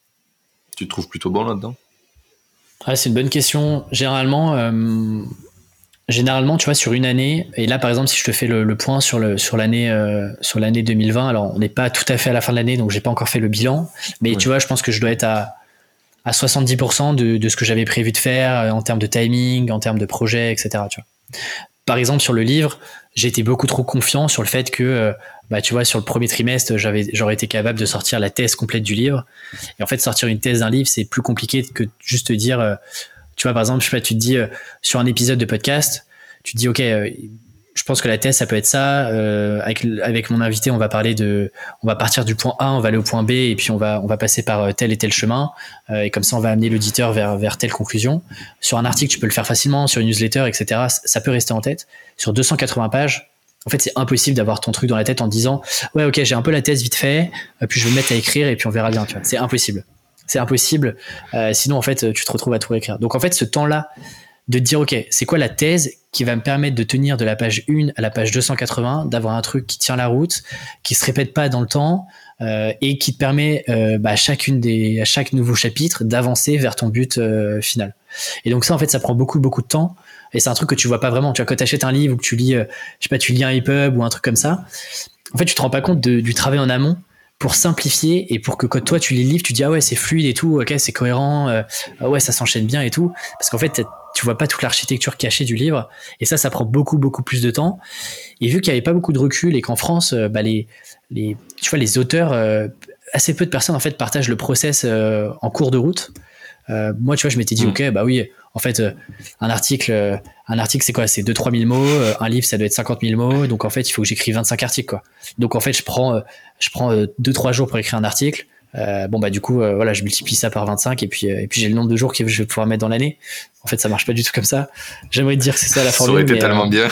Tu te trouves plutôt bon là-dedans? Ah, C'est une bonne question. Généralement, euh, généralement, tu vois, sur une année, et là par exemple, si je te fais le, point sur l'année euh, sur l'année 2020, alors on n'est pas tout à fait à la fin de l'année, donc j'ai pas encore fait le bilan, mais tu vois, je pense que je dois être à à 70% de, de, ce que j'avais prévu de faire euh, en termes de timing, en termes de projet, etc. Tu vois. Par exemple, sur le livre, j'étais beaucoup trop confiant sur le fait que bah, tu vois, sur le premier trimestre, j'aurais été capable de sortir la thèse complète du livre. Et en fait, sortir une thèse d'un livre, c'est plus compliqué que juste te dire, euh, tu vois, par exemple, je sais pas, tu te dis, euh, sur un épisode de podcast, tu te dis, OK, euh, je pense que la thèse, ça peut être ça. avec, avec mon invité, on va parler de, on va partir du point A, on va aller au point B, et puis on va, on va passer par tel et tel chemin. et comme ça, on va amener l'auditeur vers, vers telle conclusion. Sur un article, tu peux le faire facilement. Sur une newsletter, etc., ça peut rester en tête. Sur 280 pages, en fait, c'est impossible d'avoir ton truc dans la tête en disant ouais, ok, j'ai un peu la thèse vite fait, euh, puis je vais me mettre à écrire et puis on verra bien. C'est impossible. C'est impossible. Euh, sinon, en fait, tu te retrouves à tout écrire. Donc, en fait, ce temps-là de dire ok, c'est quoi la thèse qui va me permettre de tenir de la page 1 à la page 280, d'avoir un truc qui tient la route, qui se répète pas dans le temps euh, et qui te permet bah, à chacune des à chaque nouveau chapitre d'avancer vers ton but final. Et donc ça, en fait, ça prend beaucoup beaucoup de temps. Et c'est un truc que tu vois pas vraiment. Tu vois, quand tu achètes un livre ou que tu lis, euh, je sais pas, tu lis un EPUB ou un truc comme ça, en fait, tu te rends pas compte du travail en amont pour simplifier et pour que quand toi tu lis le livre, tu dis ah ouais, c'est fluide et tout, ok, c'est cohérent, euh, ah ouais, ça s'enchaîne bien et tout. Parce qu'en fait, tu vois pas toute l'architecture cachée du livre. Et ça, ça prend beaucoup, beaucoup plus de temps. Et vu qu'il y avait pas beaucoup de recul et qu'en France, euh, bah, les, les, tu vois, les auteurs, assez peu de personnes en fait partagent le process en cours de route. Moi, tu vois, je m'étais dit, mm. ok, bah oui, en fait, euh, un article, euh, un article, c'est quoi? C'est 2-3 000 mots. Euh, un livre, ça doit être 50 000 mots. Donc, en fait, il faut que j'écrive 25 articles, quoi. Donc, en fait, je prends, je prends 2-3 jours pour écrire un article. bon, bah, du coup, voilà, je multiplie ça par 25 et puis, et puis j'ai le nombre de jours que je vais pouvoir mettre dans l'année. En fait, ça marche pas du tout comme ça. J'aimerais te dire que c'est ça la formule. Ça aurait été tellement bien.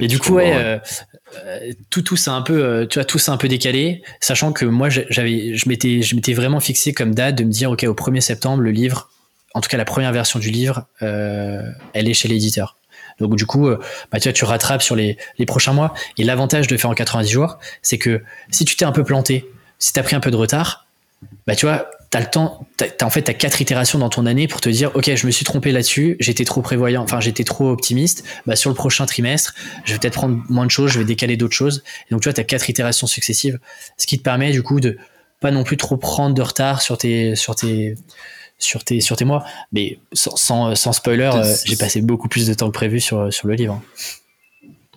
Et du coup, ouais, euh, tout tout c'est un peu euh, tu décalé sachant que moi j'avais je m'étais vraiment fixé comme date de me dire ok au 1er septembre le livre en tout cas la première version du livre euh, elle est chez l'éditeur. Donc du coup bah, tu rattrapes sur les, prochains mois. Et l'avantage de faire en 90 jours c'est que si tu t'es un peu planté si tu as pris un peu de retard bah tu vois t'as le temps, t'as, en fait t'as quatre itérations dans ton année pour te dire ok je me suis trompé là-dessus, j'étais trop prévoyant, enfin j'étais trop optimiste, bah sur le prochain trimestre je vais peut-être prendre moins de choses, je vais décaler d'autres choses. Et donc tu vois t'as quatre itérations successives, ce qui te permet du coup de pas non plus trop prendre de retard sur tes sur tes sur tes sur tes mois. Mais sans, sans, spoiler, euh, j'ai passé beaucoup plus de temps que prévu sur sur le livre.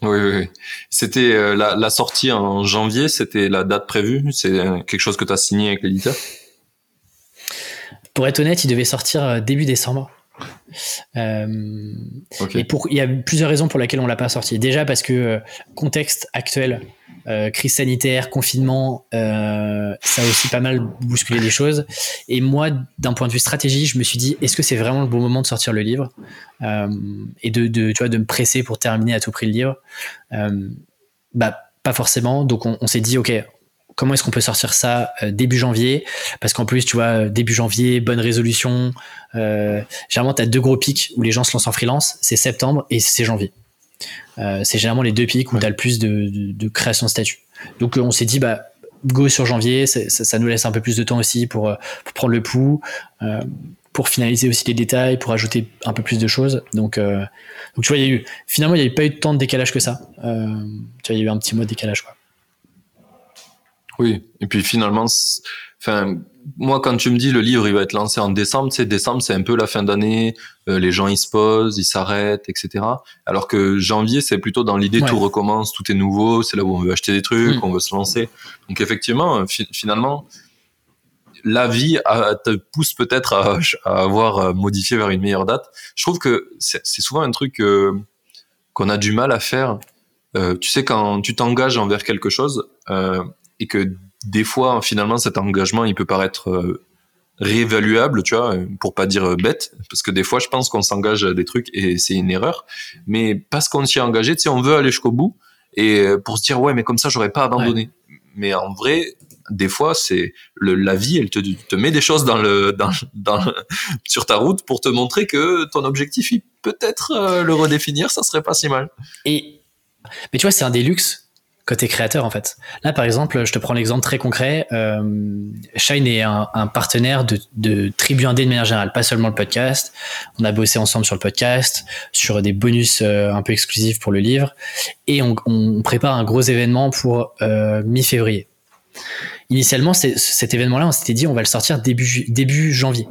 Oui, oui, oui. C'était euh, la, la sortie en janvier, c'était la date prévue? C'est quelque chose que tu as signé avec l'éditeur? Pour être honnête, il devait sortir euh, début décembre. Euh, et pour, il y a plusieurs raisons pour lesquelles on l'a pas sorti. Déjà parce que euh, contexte actuel, crise sanitaire, confinement, ça a aussi pas mal bousculé les choses. Et moi, d'un point de vue stratégie, je me suis dit, est-ce que c'est vraiment le bon moment de sortir le livre et de, de, tu vois, de me presser pour terminer à tout prix le livre Bah, pas forcément. Donc, on, on s'est dit, ok, comment est-ce qu'on peut sortir ça euh, début janvier? Parce qu'en plus, tu vois, début janvier, bonne résolution. Euh, généralement, tu as deux gros pics où les gens se lancent en freelance, c'est septembre et c'est janvier. Euh, c'est généralement les deux pics où tu as le plus de, création de statut. Donc on s'est dit, bah, go sur janvier, ça, nous laisse un peu plus de temps aussi pour, prendre le pouls, pour finaliser aussi les détails, pour ajouter un peu plus de choses. Donc, donc tu vois, il y a eu, finalement, il n'y a eu pas eu tant de décalage que ça. tu vois, il y a eu un petit mois de décalage. Quoi. Oui, et puis finalement, enfin, moi quand tu me dis le livre il va être lancé en décembre, c'est décembre, c'est un peu la fin d'année, euh, les gens ils se posent, ils s'arrêtent, etc. Alors que janvier, c'est plutôt dans l'idée tout recommence, tout est nouveau, c'est là où on veut acheter des trucs, mm. on veut se lancer. Donc effectivement, finalement, la vie te pousse peut-être à, avoir euh, modifié vers une meilleure date. Je trouve que c'est souvent un truc euh, qu'on a du mal à faire. tu sais, quand tu t'engages envers quelque chose, et que des fois, finalement, cet engagement, il peut paraître euh, réévaluable, tu vois, pour pas dire euh, bête, parce que des fois, je pense qu'on s'engage à des trucs et c'est une erreur, mais parce qu'on s'y est engagé, tu sais, on veut aller jusqu'au bout, et euh, pour se dire, ouais, mais comme ça, j'aurais pas abandonné. Mais en vrai, des fois, c'est la vie, elle te, te met des choses dans le, dans, dans, sur ta route pour te montrer que ton objectif, peut-être le redéfinir, ça serait pas si mal. Et, mais tu vois, c'est un des luxes côté créateur en fait. Là par exemple, je te prends l'exemple très concret. Euh, Shine est un, partenaire de, de Tribu Indé de manière générale, pas seulement le podcast. On a bossé ensemble sur le podcast, sur des bonus euh, un peu exclusifs pour le livre, et on, prépare un gros événement pour euh, mi-février. Initialement, cet événement-là, on s'était dit on va le sortir début, début janvier.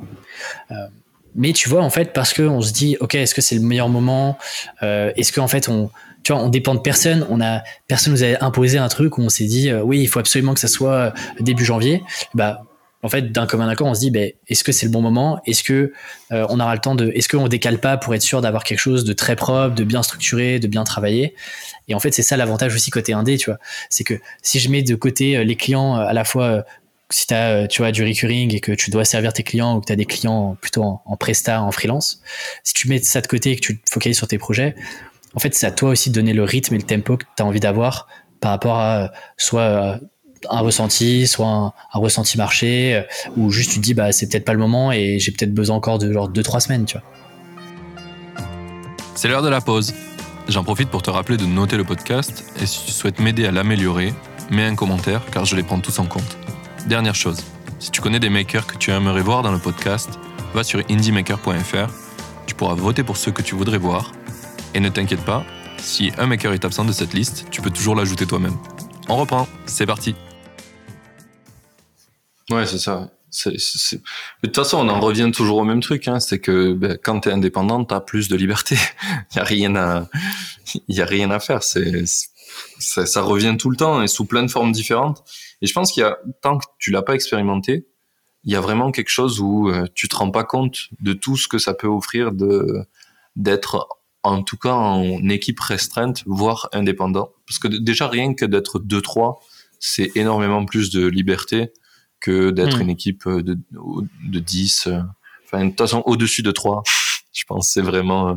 Euh, mais tu vois, en fait, parce qu'on se dit, ok, est-ce que c'est le meilleur moment Est-ce qu'en fait, on, tu vois, on dépend de personne. On a personne nous a imposé un truc où on s'est dit euh, oui, il faut absolument que ça soit euh, début janvier. Bah en fait, d'un commun accord, on se dit, ben, est-ce que c'est le bon moment? Est-ce que euh, on aura le temps de Est-ce qu'on décale pas pour être sûr d'avoir quelque chose de très propre, de bien structuré, de bien travaillé? Et en fait, c'est ça l'avantage aussi côté indé, tu vois. C'est que si je mets de côté les clients à la fois si tu as tu vois du recurring et que tu dois servir tes clients ou que tu as des clients plutôt en, en presta, en freelance, si tu mets ça de côté et que tu te focalises sur tes projets, en fait, c'est à toi aussi de donner le rythme et le tempo que tu as envie d'avoir par rapport à euh, soit euh, un ressenti, soit un, ressenti marché, euh, ou juste tu te dis bah c'est peut-être pas le moment et j'ai peut-être besoin encore de genre 2-3 semaines, tu vois. C'est l'heure de la pause. J'en profite pour te rappeler de noter le podcast et si tu souhaites m'aider à l'améliorer, mets un commentaire car je les prends tous en compte. Dernière chose, si tu connais des makers que tu aimerais voir dans le podcast, va sur indiemaker.fr, tu pourras voter pour ceux que tu voudrais voir et ne t'inquiète pas, si un maker est absent de cette liste, tu peux toujours l'ajouter toi-même. On reprend, c'est parti. Ouais, c'est ça. De toute façon, on en revient toujours au même truc. Hein. C'est que ben, quand tu es indépendant, tu as plus de liberté. Il n'y a, rien à... a rien à faire. Ça, revient tout le temps et sous plein de formes différentes. Et je pense qu'il y a, tant que tu l'as pas expérimenté, il y a vraiment quelque chose où euh, tu te rends pas compte de tout ce que ça peut offrir de d'être en tout cas en équipe restreinte, voire indépendant. Parce que déjà, rien que d'être 2-3, c'est énormément plus de liberté que d'être hmm. une équipe de, de 10. Enfin, de toute façon, au-dessus de 3, je pense c'est vraiment... Euh,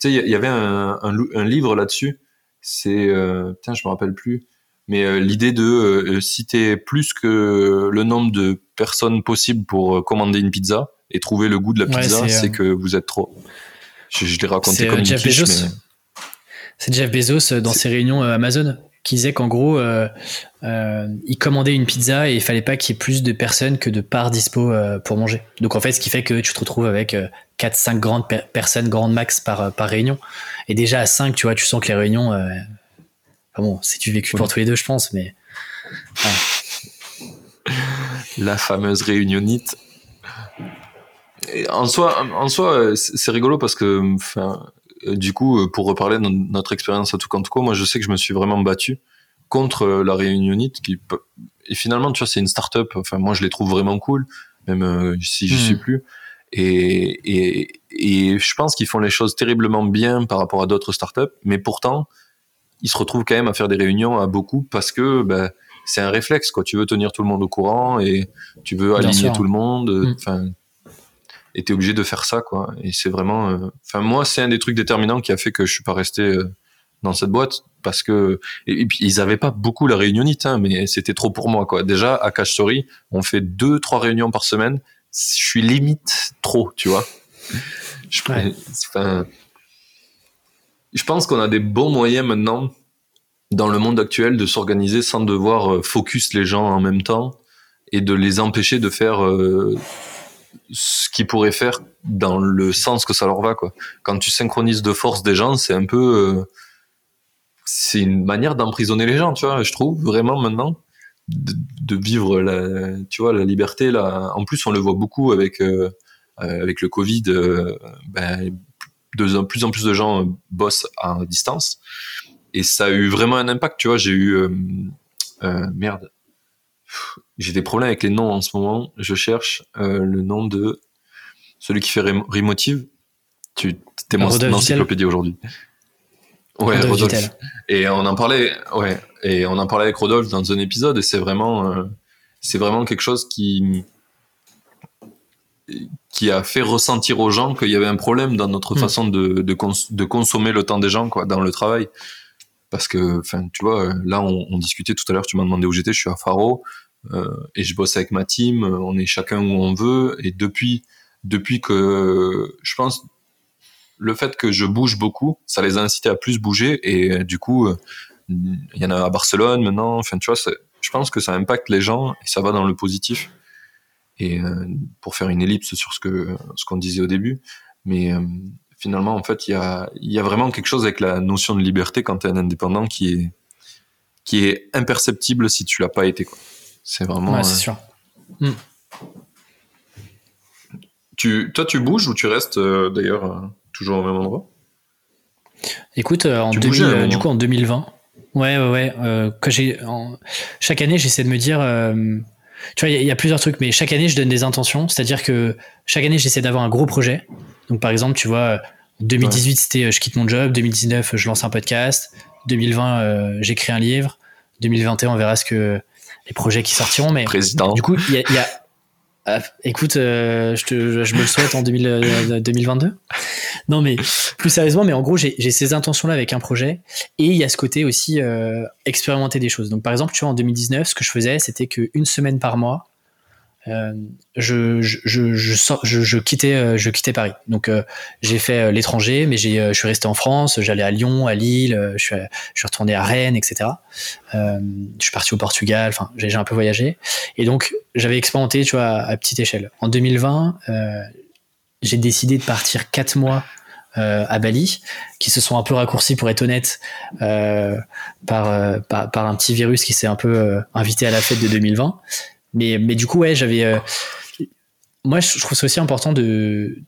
tu sais, il y avait un, un, livre là-dessus, c'est... Euh, putain, je me rappelle plus. Mais euh, l'idée de citer plus que le nombre de personnes possibles pour commander une pizza et trouver le goût de la pizza, c'est que vous êtes trop. Je, je l'ai raconté comme euh, Jeff Bezos. C'est Jeff Bezos euh, dans ses réunions euh, Amazon qui disait qu'en gros, il commandait une pizza et il fallait pas qu'il y ait plus de personnes que de parts dispo pour manger. Donc en fait, ce qui fait que tu te retrouves avec 4-5 grandes personnes, grandes max par, par réunion. Et déjà à 5, tu vois, tu sens que les réunions. Bon, c'est tu vécu pour tous les deux, je pense, mais. La fameuse réunionnite en soi, en soi, euh, c'est rigolo parce que, enfin, euh, du coup, euh, pour reparler de notre expérience à tout Toucantoco, moi, je sais que je me suis vraiment battu contre la Réunionite, qui et finalement, tu vois, c'est une start-up. Enfin, moi, je les trouve vraiment cool, même si je hmm. suis plus. Et, et, et je pense qu'ils font les choses terriblement bien par rapport à d'autres startups, mais pourtant, ils se retrouvent quand même à faire des réunions à beaucoup parce que ben, c'est un réflexe quoi. Tu veux tenir tout le monde au courant et tu veux aligner tout le monde. Mm. Enfin, et t'es obligé de faire ça quoi. Et c'est vraiment, euh, enfin moi c'est un des trucs déterminants qui a fait que je suis pas resté euh, dans cette boîte parce que et, puis ils avaient pas beaucoup la réunionite hein, mais c'était trop pour moi quoi. Déjà à Cash Story on fait deux trois réunions par semaine. Je suis limite trop tu vois. Je, enfin, je pense qu'on a des bons moyens maintenant dans le monde actuel de s'organiser sans devoir euh, focus les gens en même temps et de les empêcher de faire euh, ce qu'ils pourraient faire dans le sens que ça leur va quoi. Quand tu synchronises de force des gens, c'est un peu euh, c'est une manière d'emprisonner les gens, tu vois, je trouve vraiment maintenant de, vivre la tu vois la liberté là. En plus, on le voit beaucoup avec avec le Covid ben, de plus en plus de gens bossent à distance et ça a eu vraiment un impact, tu vois. J'ai eu euh, euh, merde, j'ai des problèmes avec les noms en ce moment. Je cherche euh, le nom de celui qui fait Remotive. Tu t'es mon encyclopédie aujourd'hui. Ouais, Rodolphe. Et on en parlait, ouais, et on en parlait avec Rodolphe dans un épisode, et c'est vraiment, c'est vraiment quelque chose qui qui a fait ressentir aux gens qu'il y avait un problème dans notre hmm. façon de, de, de, consommer le temps des gens quoi dans le travail parce que enfin tu vois là on, on discutait tout à l'heure tu m'as demandé où j'étais je suis à Faro euh, et je bosse avec ma team on est chacun où on veut et depuis depuis que je pense le fait que je bouge beaucoup ça les a incités à plus bouger et du coup il y en a à Barcelone maintenant enfin tu vois je pense que ça impacte les gens et ça va dans le positif et euh, pour faire une ellipse sur ce que ce qu'on disait au début mais euh, finalement, en fait, il y a, y a vraiment quelque chose avec la notion de liberté quand tu es un indépendant qui est, qui est imperceptible si tu l'as pas été. C'est vraiment. Ouais, c'est sûr. Hmm. Tu, toi, tu bouges ou tu restes euh, d'ailleurs euh, toujours au même endroit? Écoute, euh, en du coup, en 2020. Ouais, ouais, ouais. quand j'ai, Chaque année, j'essaie de me dire. Tu vois, il y, y, a plusieurs trucs, mais chaque année, je donne des intentions. C'est-à-dire que chaque année, j'essaie d'avoir un gros projet. Donc par exemple, tu vois, 2018 c'était euh, je quitte mon job, 2019 je lance un podcast, 2020 euh, j'écris un livre, 2021 on verra ce que les projets qui sortiront. Mais Président. du coup, il y a, ah, écoute, euh, je, te, je, me le souhaite en 2022. Non, mais plus sérieusement, mais en gros, j'ai ces intentions-là avec un projet. Et il y a ce côté aussi expérimenter des choses. Donc, par exemple, tu vois, en 2019, ce que je faisais, c'était qu'une semaine par mois, euh, je, quittais, euh, Paris. Donc euh, j'ai fait l'étranger, mais j'ai, je suis resté en France, j'allais à Lyon, à Lille, je suis, je retourné à Rennes, etc. je suis parti au Portugal, enfin j'ai, un peu voyagé. Et donc j'avais expérimenté, à, petite échelle. En 2020, j'ai décidé de partir quatre mois à Bali, qui se sont un peu raccourcis pour être honnête, par, un petit virus qui s'est un peu invité à la fête de 2020. Mais, mais du coup, ouais, j'avais. Euh, moi, je trouve ça aussi important de.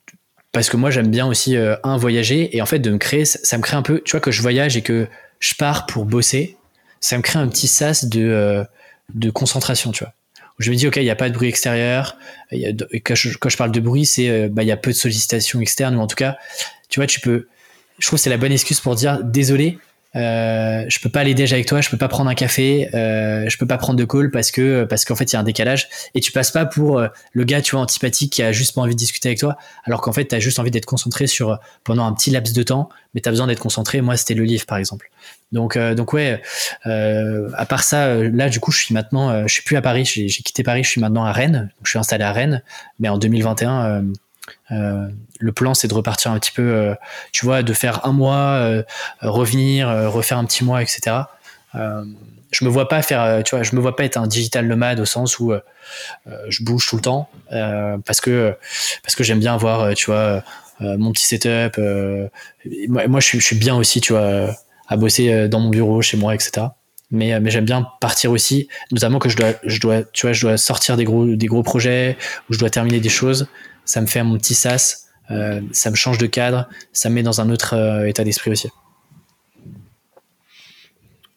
Parce que moi, j'aime bien aussi, euh, un, voyager. Et en fait, de me créer, ça, me crée un peu. Tu vois, que je voyage et que je pars pour bosser, ça me crée un petit sas de, euh, de concentration, tu vois. je me dis, OK, il n'y a pas de bruit extérieur. Quand, je, parle de bruit, c'est bah, il y a peu de sollicitations externes. Ou en tout cas, tu vois, tu peux. Je trouve que c'est la bonne excuse pour dire, désolé, euh, je peux pas aller déjà avec toi, je peux pas prendre un café, euh, je peux pas prendre de call parce que parce qu'en fait il y a un décalage. Et tu passes pas pour euh, le gars tu vois antipathique qui a juste pas envie de discuter avec toi alors qu'en fait tu as juste envie d'être concentré sur pendant un petit laps de temps mais tu as besoin d'être concentré. Moi c'était le livre par exemple. Donc donc ouais à part ça là du coup je suis maintenant je suis plus à Paris, j'ai quitté Paris, je suis maintenant à Rennes, donc je suis installé à Rennes. Mais en 2021 euh, le plan, c'est de repartir un petit peu, euh, tu vois, de faire un mois, euh, revenir, refaire un petit mois, etc. je me vois pas faire, tu vois, je me vois pas être un digital nomade au sens où je bouge tout le temps parce que parce que j'aime bien avoir, tu vois, mon petit setup. moi, je suis, bien aussi, tu vois, à bosser dans mon bureau, chez moi, etc mais, mais j'aime bien partir aussi, notamment que je dois, je dois, tu vois, je dois sortir des gros, des gros projets, ou je dois terminer des choses ça me fait mon petit sas, euh, ça me change de cadre, ça me met dans un autre euh, état d'esprit aussi.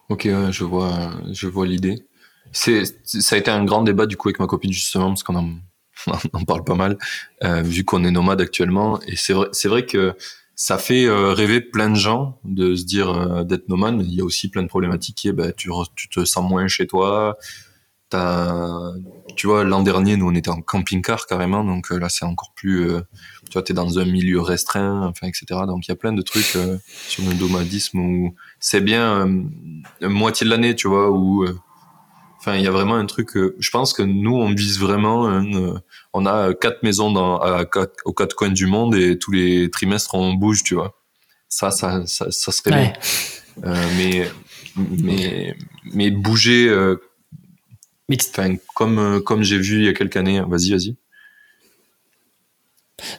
Ok, je vois, je vois l'idée. C'est, ça a été un grand débat du coup avec ma copine justement parce qu'on en, parle pas mal, euh, vu qu'on est nomade actuellement. Et c'est vrai, c'est vrai que ça fait rêver plein de gens de se dire d'être nomade. Il y a aussi plein de problématiques qui est, bah, tu, tu te sens moins chez toi, tu vois, l'an dernier, nous, on était en camping-car carrément, donc euh, là, c'est encore plus, euh, tu vois, t'es dans un milieu restreint, enfin, etc. Donc, il y a plein de trucs euh, sur le nomadisme où c'est bien moitié de l'année, tu vois, où, enfin, il y a vraiment un truc. je pense que nous, on vise vraiment. on a quatre maisons dans, à quatre, aux quatre coins du monde et tous les trimestres, on bouge, tu vois. Ça, ça, ça, ça serait bien. mais, mais, mais bouger Enfin, comme, euh, comme j'ai vu il y a quelques années. Vas-y, vas-y.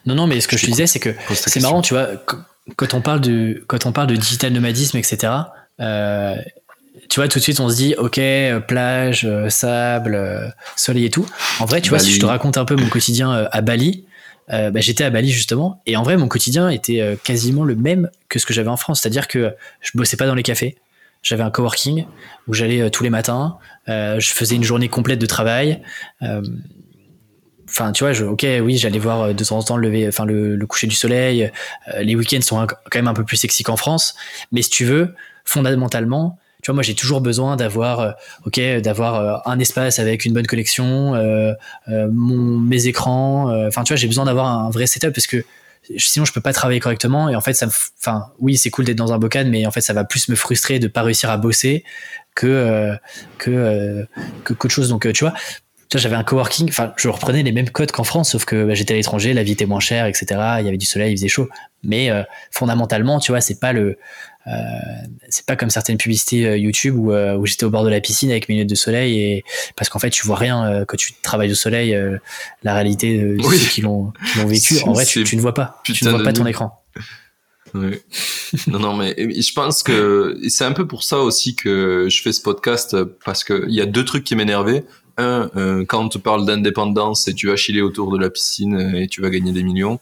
Non, non, mais ce que je, te disais, c'est que c'est marrant, tu vois, quand on parle de, quand on parle de digital nomadisme, etc., euh, tu vois, tout de suite, on se dit, ok, euh, plage, sable, soleil et tout. En vrai, tu vois, si je te raconte un peu mon quotidien à Bali, bah, j'étais à Bali justement, et en vrai, mon quotidien était quasiment le même que ce que j'avais en France. C'est-à-dire que je bossais pas dans les cafés, j'avais un coworking où j'allais euh, tous les matins. Euh, je faisais une journée complète de travail. Euh, enfin, tu vois, ok, oui, j'allais voir de temps en temps le lever, enfin le, coucher du soleil. les week-ends sont quand même un peu plus sexy qu'en France. Mais si tu veux, fondamentalement, tu vois, moi j'ai toujours besoin d'avoir, ok, d'avoir un espace avec une bonne mon, mes écrans. Enfin, tu vois, j'ai besoin d'avoir un vrai setup parce que sinon je peux pas travailler correctement. Et en fait ça enfin oui c'est cool d'être dans un bocal mais en fait ça va plus me frustrer de pas réussir à bosser que euh, que euh, que qu'autre chose. Donc euh, tu vois j'avais un coworking enfin je reprenais les mêmes codes qu'en France sauf que bah, j'étais à l'étranger la vie était moins chère etc il y avait du soleil il faisait chaud. Mais fondamentalement tu vois c'est pas le euh, c'est pas comme certaines publicités euh, YouTube où, euh, où j'étais au bord de la piscine avec mes lunettes de soleil et parce qu'en fait tu vois rien quand tu travailles au soleil la réalité de ceux qui l'ont vécu en vrai tu, ne vois pas. Tu ne vois pas ton écran. Oui. non, non, mais je pense que c'est un peu pour ça aussi que je fais ce podcast parce que il y a deux trucs qui m'énervaient. Un, quand on te parle d'indépendance et tu vas chiller autour de la piscine et tu vas gagner des millions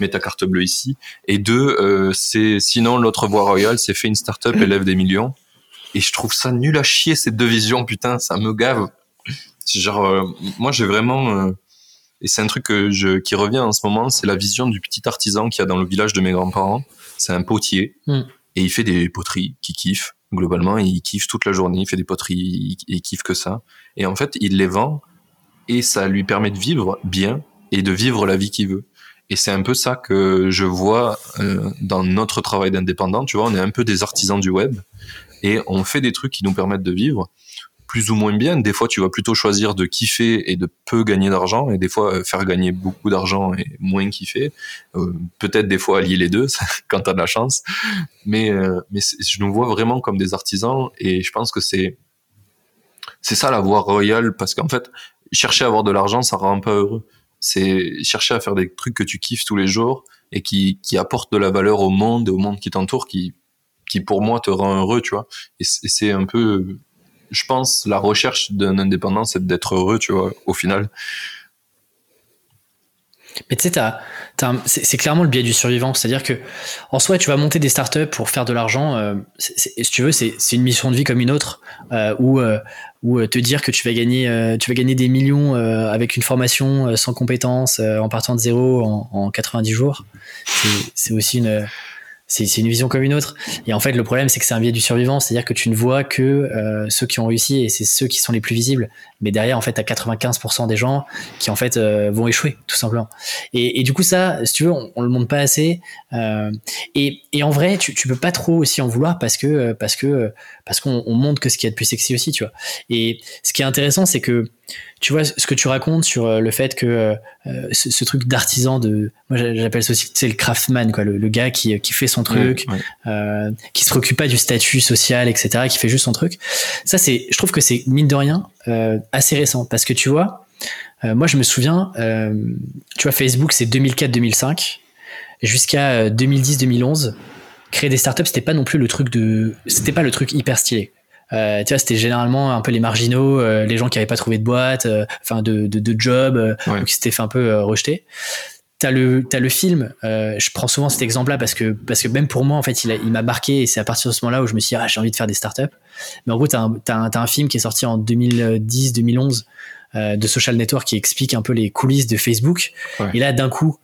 mets ta carte bleue ici. Et deux, euh, c'est sinon l'autre voie royale, c'est fait une startup, élève des millions. Et je trouve ça nul à chier ces deux visions, putain, ça me gave. Genre, euh, moi j'ai vraiment, euh, et c'est un truc que je, qui revient en ce moment, c'est la vision du petit artisan qui a dans le village de mes grands-parents. C'est un potier hmm. et il fait des poteries qui kiffent globalement. Il kiffe toute la journée, il fait des poteries, il kiffe que ça. Et en fait, il les vend et ça lui permet de vivre bien et de vivre la vie qu'il veut. Et c'est un peu ça que je vois euh, dans notre travail d'indépendant. Tu vois, on est un peu des artisans du web et on fait des trucs qui nous permettent de vivre plus ou moins bien. Des fois, tu vas plutôt choisir de kiffer et de peu gagner d'argent, et des fois euh, faire gagner beaucoup d'argent et moins kiffer. Euh, peut-être des fois allier les deux quand tu as de la chance. Mais, mais je nous vois vraiment comme des artisans, et je pense que c'est c'est ça la voie royale, parce qu'en fait, chercher à avoir de l'argent, ça rend pas heureux c'est chercher à faire des trucs que tu kiffes tous les jours et qui, qui apportent de la valeur au monde et au monde qui t'entoure, qui, qui pour moi te rend heureux, tu vois. Et c'est un peu, je pense, la recherche d'un indépendant, c'est d'être heureux, tu vois, au final. Mais tu sais, c'est clairement le biais du survivant. C'est-à-dire que, en soi, tu vas monter des startups pour faire de l'argent. Euh, si tu veux, c'est une mission de vie comme une autre, euh, où, euh, ou te dire que tu vas gagner, tu vas gagner des millions avec une formation sans compétences, en partant de zéro en 90 jours. C'est aussi une, c'est une vision comme une autre. Et en fait, le problème, c'est que c'est un biais du survivant, c'est-à-dire que tu ne vois que euh, ceux qui ont réussi et c'est ceux qui sont les plus visibles. Mais derrière, en fait, as 95% des gens qui en fait euh, vont échouer, tout simplement. Et, du coup, ça, si tu veux, on, le montre pas assez. Euh, et, en vrai, tu, tu peux pas trop aussi en vouloir parce que parce que parce qu'on montre que ce qui est de plus sexy aussi, tu vois. Et ce qui est intéressant, c'est que tu vois ce que tu racontes sur euh, le fait que euh, euh, ce, truc d'artisan de moi j'appelle ça aussi c'est le craftsman quoi le, gars qui, qui fait son truc euh, qui se préoccupe pas du statut social etc qui fait juste son truc. Ça c'est je trouve que c'est mine de rien assez récent. Parce que tu vois moi je me souviens tu vois Facebook c'est 2004 2005 jusqu'à 2010 2011 créer des startups c'était pas non plus le truc de c'était pas le truc hyper stylé euh, tu vois, c'était généralement un peu les marginaux, euh, les gens qui n'avaient pas trouvé de boîte, euh, enfin de, de, de, job, ou qui s'étaient fait un peu rejeter. T'as le, as le film, je prends souvent cet exemple-là parce que, parce que même pour moi, en fait, il, il m'a marqué et c'est à partir de ce moment-là où je me suis dit, ah, j'ai envie de faire des startups. Mais en gros, t'as un, as un, un, film qui est sorti en 2010-2011 de Social Network qui explique un peu les coulisses de Facebook. Et là, d'un coup,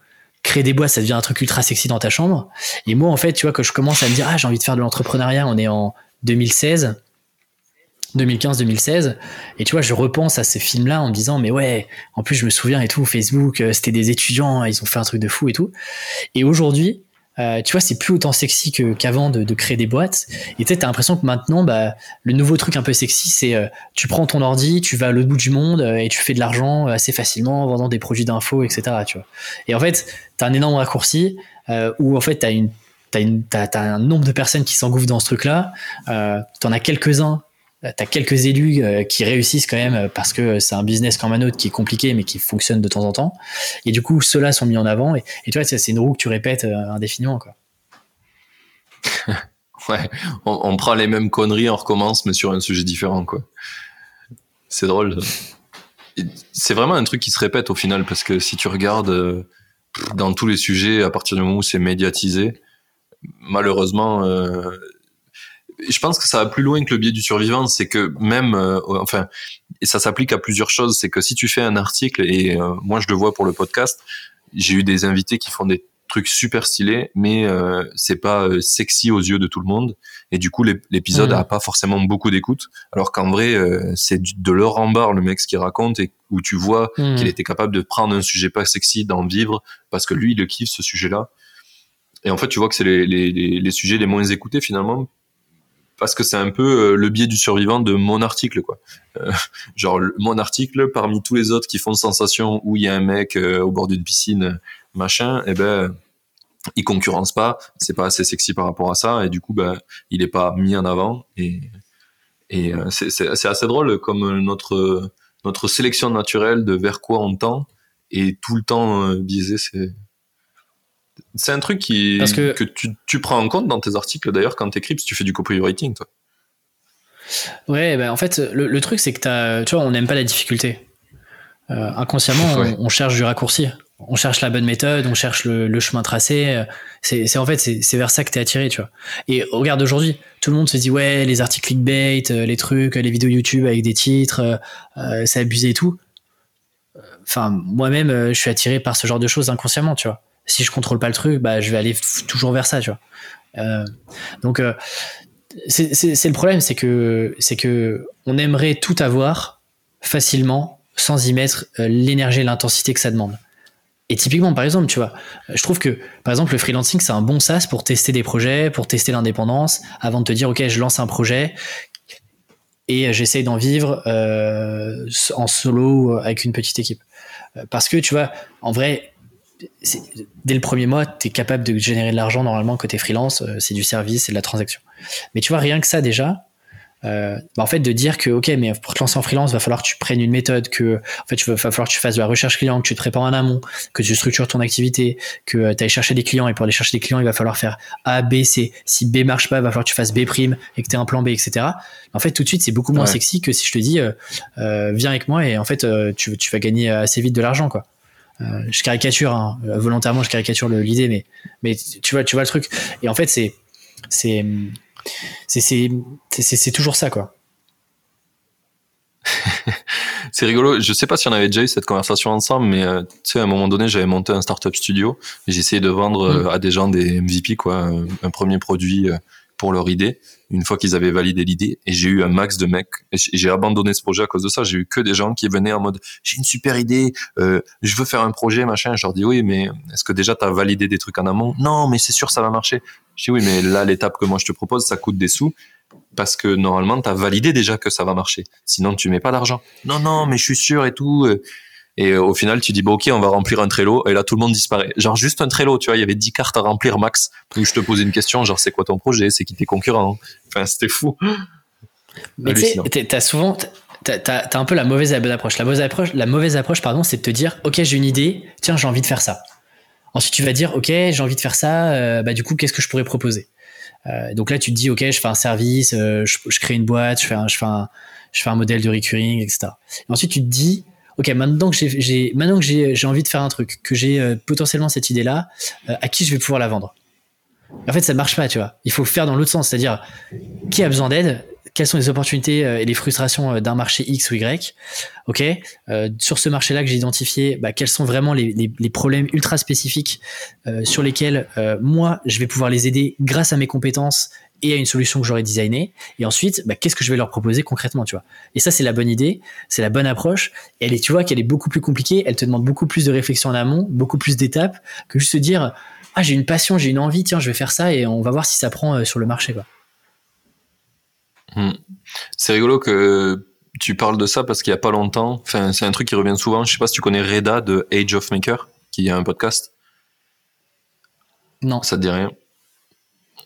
créer des boîtes, ça devient un truc ultra sexy dans ta chambre. Et moi, en fait, tu vois, que je commence à me dire, ah, j'ai envie de faire de l'entrepreneuriat, on est en 2016. 2015-2016 et tu vois je repense à ces films là en me disant mais ouais en plus je me souviens et tout Facebook euh, c'était des étudiants ils ont fait un truc de fou et tout et aujourd'hui euh, tu vois, c'est plus autant sexy qu'avant de, créer des boîtes. Et tu sais, t'as l'impression que maintenant, bah, le nouveau truc un peu sexy, c'est euh, tu prends ton ordi, tu vas à l'autre bout du monde euh, et tu fais de l'argent assez facilement en vendant des produits d'info, etc. Tu vois. Et en fait, t'as un énorme raccourci où en fait, t'as une T'as, un nombre de personnes qui s'engouffrent dans ce truc-là. T'en as quelques-uns as quelques élus euh, qui réussissent quand même euh, parce que c'est un business comme un autre qui est compliqué mais qui fonctionne de temps en temps. Et du coup, ceux-là sont mis en avant. Et, tu vois, c'est une roue que tu répètes indéfiniment. Quoi. ouais, on, prend les mêmes conneries, on recommence, mais sur un sujet différent. quoi. C'est drôle. C'est vraiment un truc qui se répète au final parce que si tu regardes dans tous les sujets, à partir du moment où c'est médiatisé, malheureusement, je pense que ça va plus loin que le biais du survivant, c'est que même, euh, enfin, et ça s'applique à plusieurs choses, c'est que si tu fais un article, et euh, moi je le vois pour le podcast, j'ai eu des invités qui font des trucs super stylés, mais euh, c'est pas sexy aux yeux de tout le monde, et du coup l'épisode mmh. a pas forcément beaucoup d'écoute, alors qu'en vrai c'est de l'or en barre le mec ce qu'il raconte, et où tu vois mmh. qu'il était capable de prendre un sujet pas sexy, d'en vivre, parce que lui il le kiffe ce sujet-là. Et en fait, tu vois que c'est les, les, les, sujets les moins écoutés finalement, parce que c'est un peu euh, le biais du survivant de mon article quoi. Euh, genre mon article parmi tous les autres qui font sensation où il y a un mec euh, au bord d'une piscine machin, et eh ben il concurrence pas, c'est pas assez sexy par rapport à ça et du coup ben il est pas mis en avant et et c'est assez drôle comme notre notre sélection naturelle de vers quoi on tend est tout le temps biaisée c'est c'est un truc qui, que, que tu, tu, prends en compte dans tes articles d'ailleurs quand tu écris, si tu fais du copywriting, toi. Ouais, bah en fait, le, truc, c'est que as, tu vois, on n'aime pas la difficulté. Euh, inconsciemment, on, cherche du raccourci. On cherche la bonne méthode, on cherche le, chemin tracé. C'est en fait, c'est vers ça que tu es attiré, tu vois. Et regarde aujourd'hui, tout le monde se dit, ouais, les articles clickbait, euh, les trucs, les vidéos YouTube avec des titres, euh, c'est abusé et tout. Enfin, moi-même, je suis attiré par ce genre de choses inconsciemment, tu vois si je contrôle pas le truc, bah, je vais aller toujours vers ça, tu vois. Euh, donc, euh, c'est le problème, c'est que, c'est que on aimerait tout avoir facilement sans y mettre euh, l'énergie et l'intensité que ça demande. Et typiquement, par exemple, tu vois, je trouve que, par exemple, le freelancing, c'est un bon sas pour tester des projets, pour tester l'indépendance, avant de te dire, OK, je lance un projet et j'essaye d'en vivre en solo avec une petite équipe. Parce que, tu vois, en vrai, dès le premier mois, tu es capable de générer de l'argent normalement côté freelance, euh, c'est du service, c'est de la transaction. Mais tu vois, rien que ça déjà, euh, bah, en fait, de dire que, ok, mais pour te lancer en freelance, va falloir que tu prennes une méthode, que, en fait, il va falloir que tu fasses de la recherche client, que tu te prépares en amont, que tu structures ton activité, que euh, tu ailles chercher des clients, et pour aller chercher des clients, il va falloir faire A, B, C. Si B marche pas, il va falloir que tu fasses B prime, et que tu aies un plan B, etc. En fait, tout de suite, c'est beaucoup moins sexy que si je te dis, viens avec moi, et en fait, tu, tu vas gagner assez vite de l'argent, quoi. Euh, je caricature hein, euh, volontairement, je caricature l'idée, mais mais tu vois, tu vois le truc. Et en fait, c'est c'est c'est toujours ça, quoi. c'est rigolo. Je sais pas si on avait déjà eu cette conversation ensemble, mais euh, tu sais, à un moment donné, j'avais monté un startup studio. J'ai essayé de vendre mm. à des gens des MVP, quoi, un premier produit pour leur idée une fois qu'ils avaient validé l'idée et j'ai eu un max de mecs j'ai abandonné ce projet à cause de ça. J'ai eu que des gens qui venaient en mode j'ai une super idée euh, je veux faire un projet machin je leur dis oui mais est-ce que déjà tu as validé des trucs en amont? Non mais c'est sûr ça va marcher. Je dis oui mais là l'étape que moi je te propose ça coûte des sous parce que normalement tu as validé déjà que ça va marcher. Sinon tu mets pas d'argent non non mais je suis sûr et tout euh, et euh, au final, tu dis, bon, ok, on va remplir un Trello. Et là, tout le monde disparaît. Genre, juste un Trello, tu vois, il y avait 10 cartes à remplir max. Où je te posais une question, genre, c'est quoi ton projet? C'est qui tes concurrents? Enfin, c'était fou. Mais tu sais, t'as souvent, t'as, un peu la mauvaise approche. La mauvaise approche, la mauvaise approche, pardon, c'est de te dire, ok, j'ai une idée, tiens, j'ai envie de faire ça. Ensuite, tu vas dire, ok, j'ai envie de faire ça, euh, bah, du coup, qu'est-ce que je pourrais proposer? Euh, donc là, tu te dis, ok, je fais un service, je, je, crée une boîte, je fais un, je fais un, je fais un modèle de recurring, etc. Et ensuite, tu te dis, ok, maintenant que j'ai, maintenant que j'ai, envie de faire un truc, que j'ai euh, potentiellement cette idée-là, euh, à qui je vais pouvoir la vendre? En fait, ça marche pas, tu vois. Il faut faire dans l'autre sens, c'est-à-dire qui a besoin d'aide? Quelles sont les opportunités et les frustrations d'un marché X ou Y? Ok, sur ce marché-là que j'ai identifié, bah, quels sont vraiment les, les, problèmes ultra spécifiques sur lesquels moi je vais pouvoir les aider grâce à mes compétences et à une solution que j'aurais designée. Et ensuite, bah, qu'est-ce que je vais leur proposer concrètement, tu vois? Et ça, c'est la bonne idée, c'est la bonne approche. Et elle est, tu vois, qu'elle est beaucoup plus compliquée. Elle te demande beaucoup plus de réflexion en amont, beaucoup plus d'étapes que juste se dire, ah, j'ai une passion, j'ai une envie, tiens, je vais faire ça et on va voir si ça prend euh, sur le marché, quoi. Hmm. C'est rigolo que tu parles de ça parce qu'il y a pas longtemps, enfin, c'est un truc qui revient souvent. Je sais pas si tu connais Reda de Age of Maker, qui a un podcast. Non. Ça te dit rien?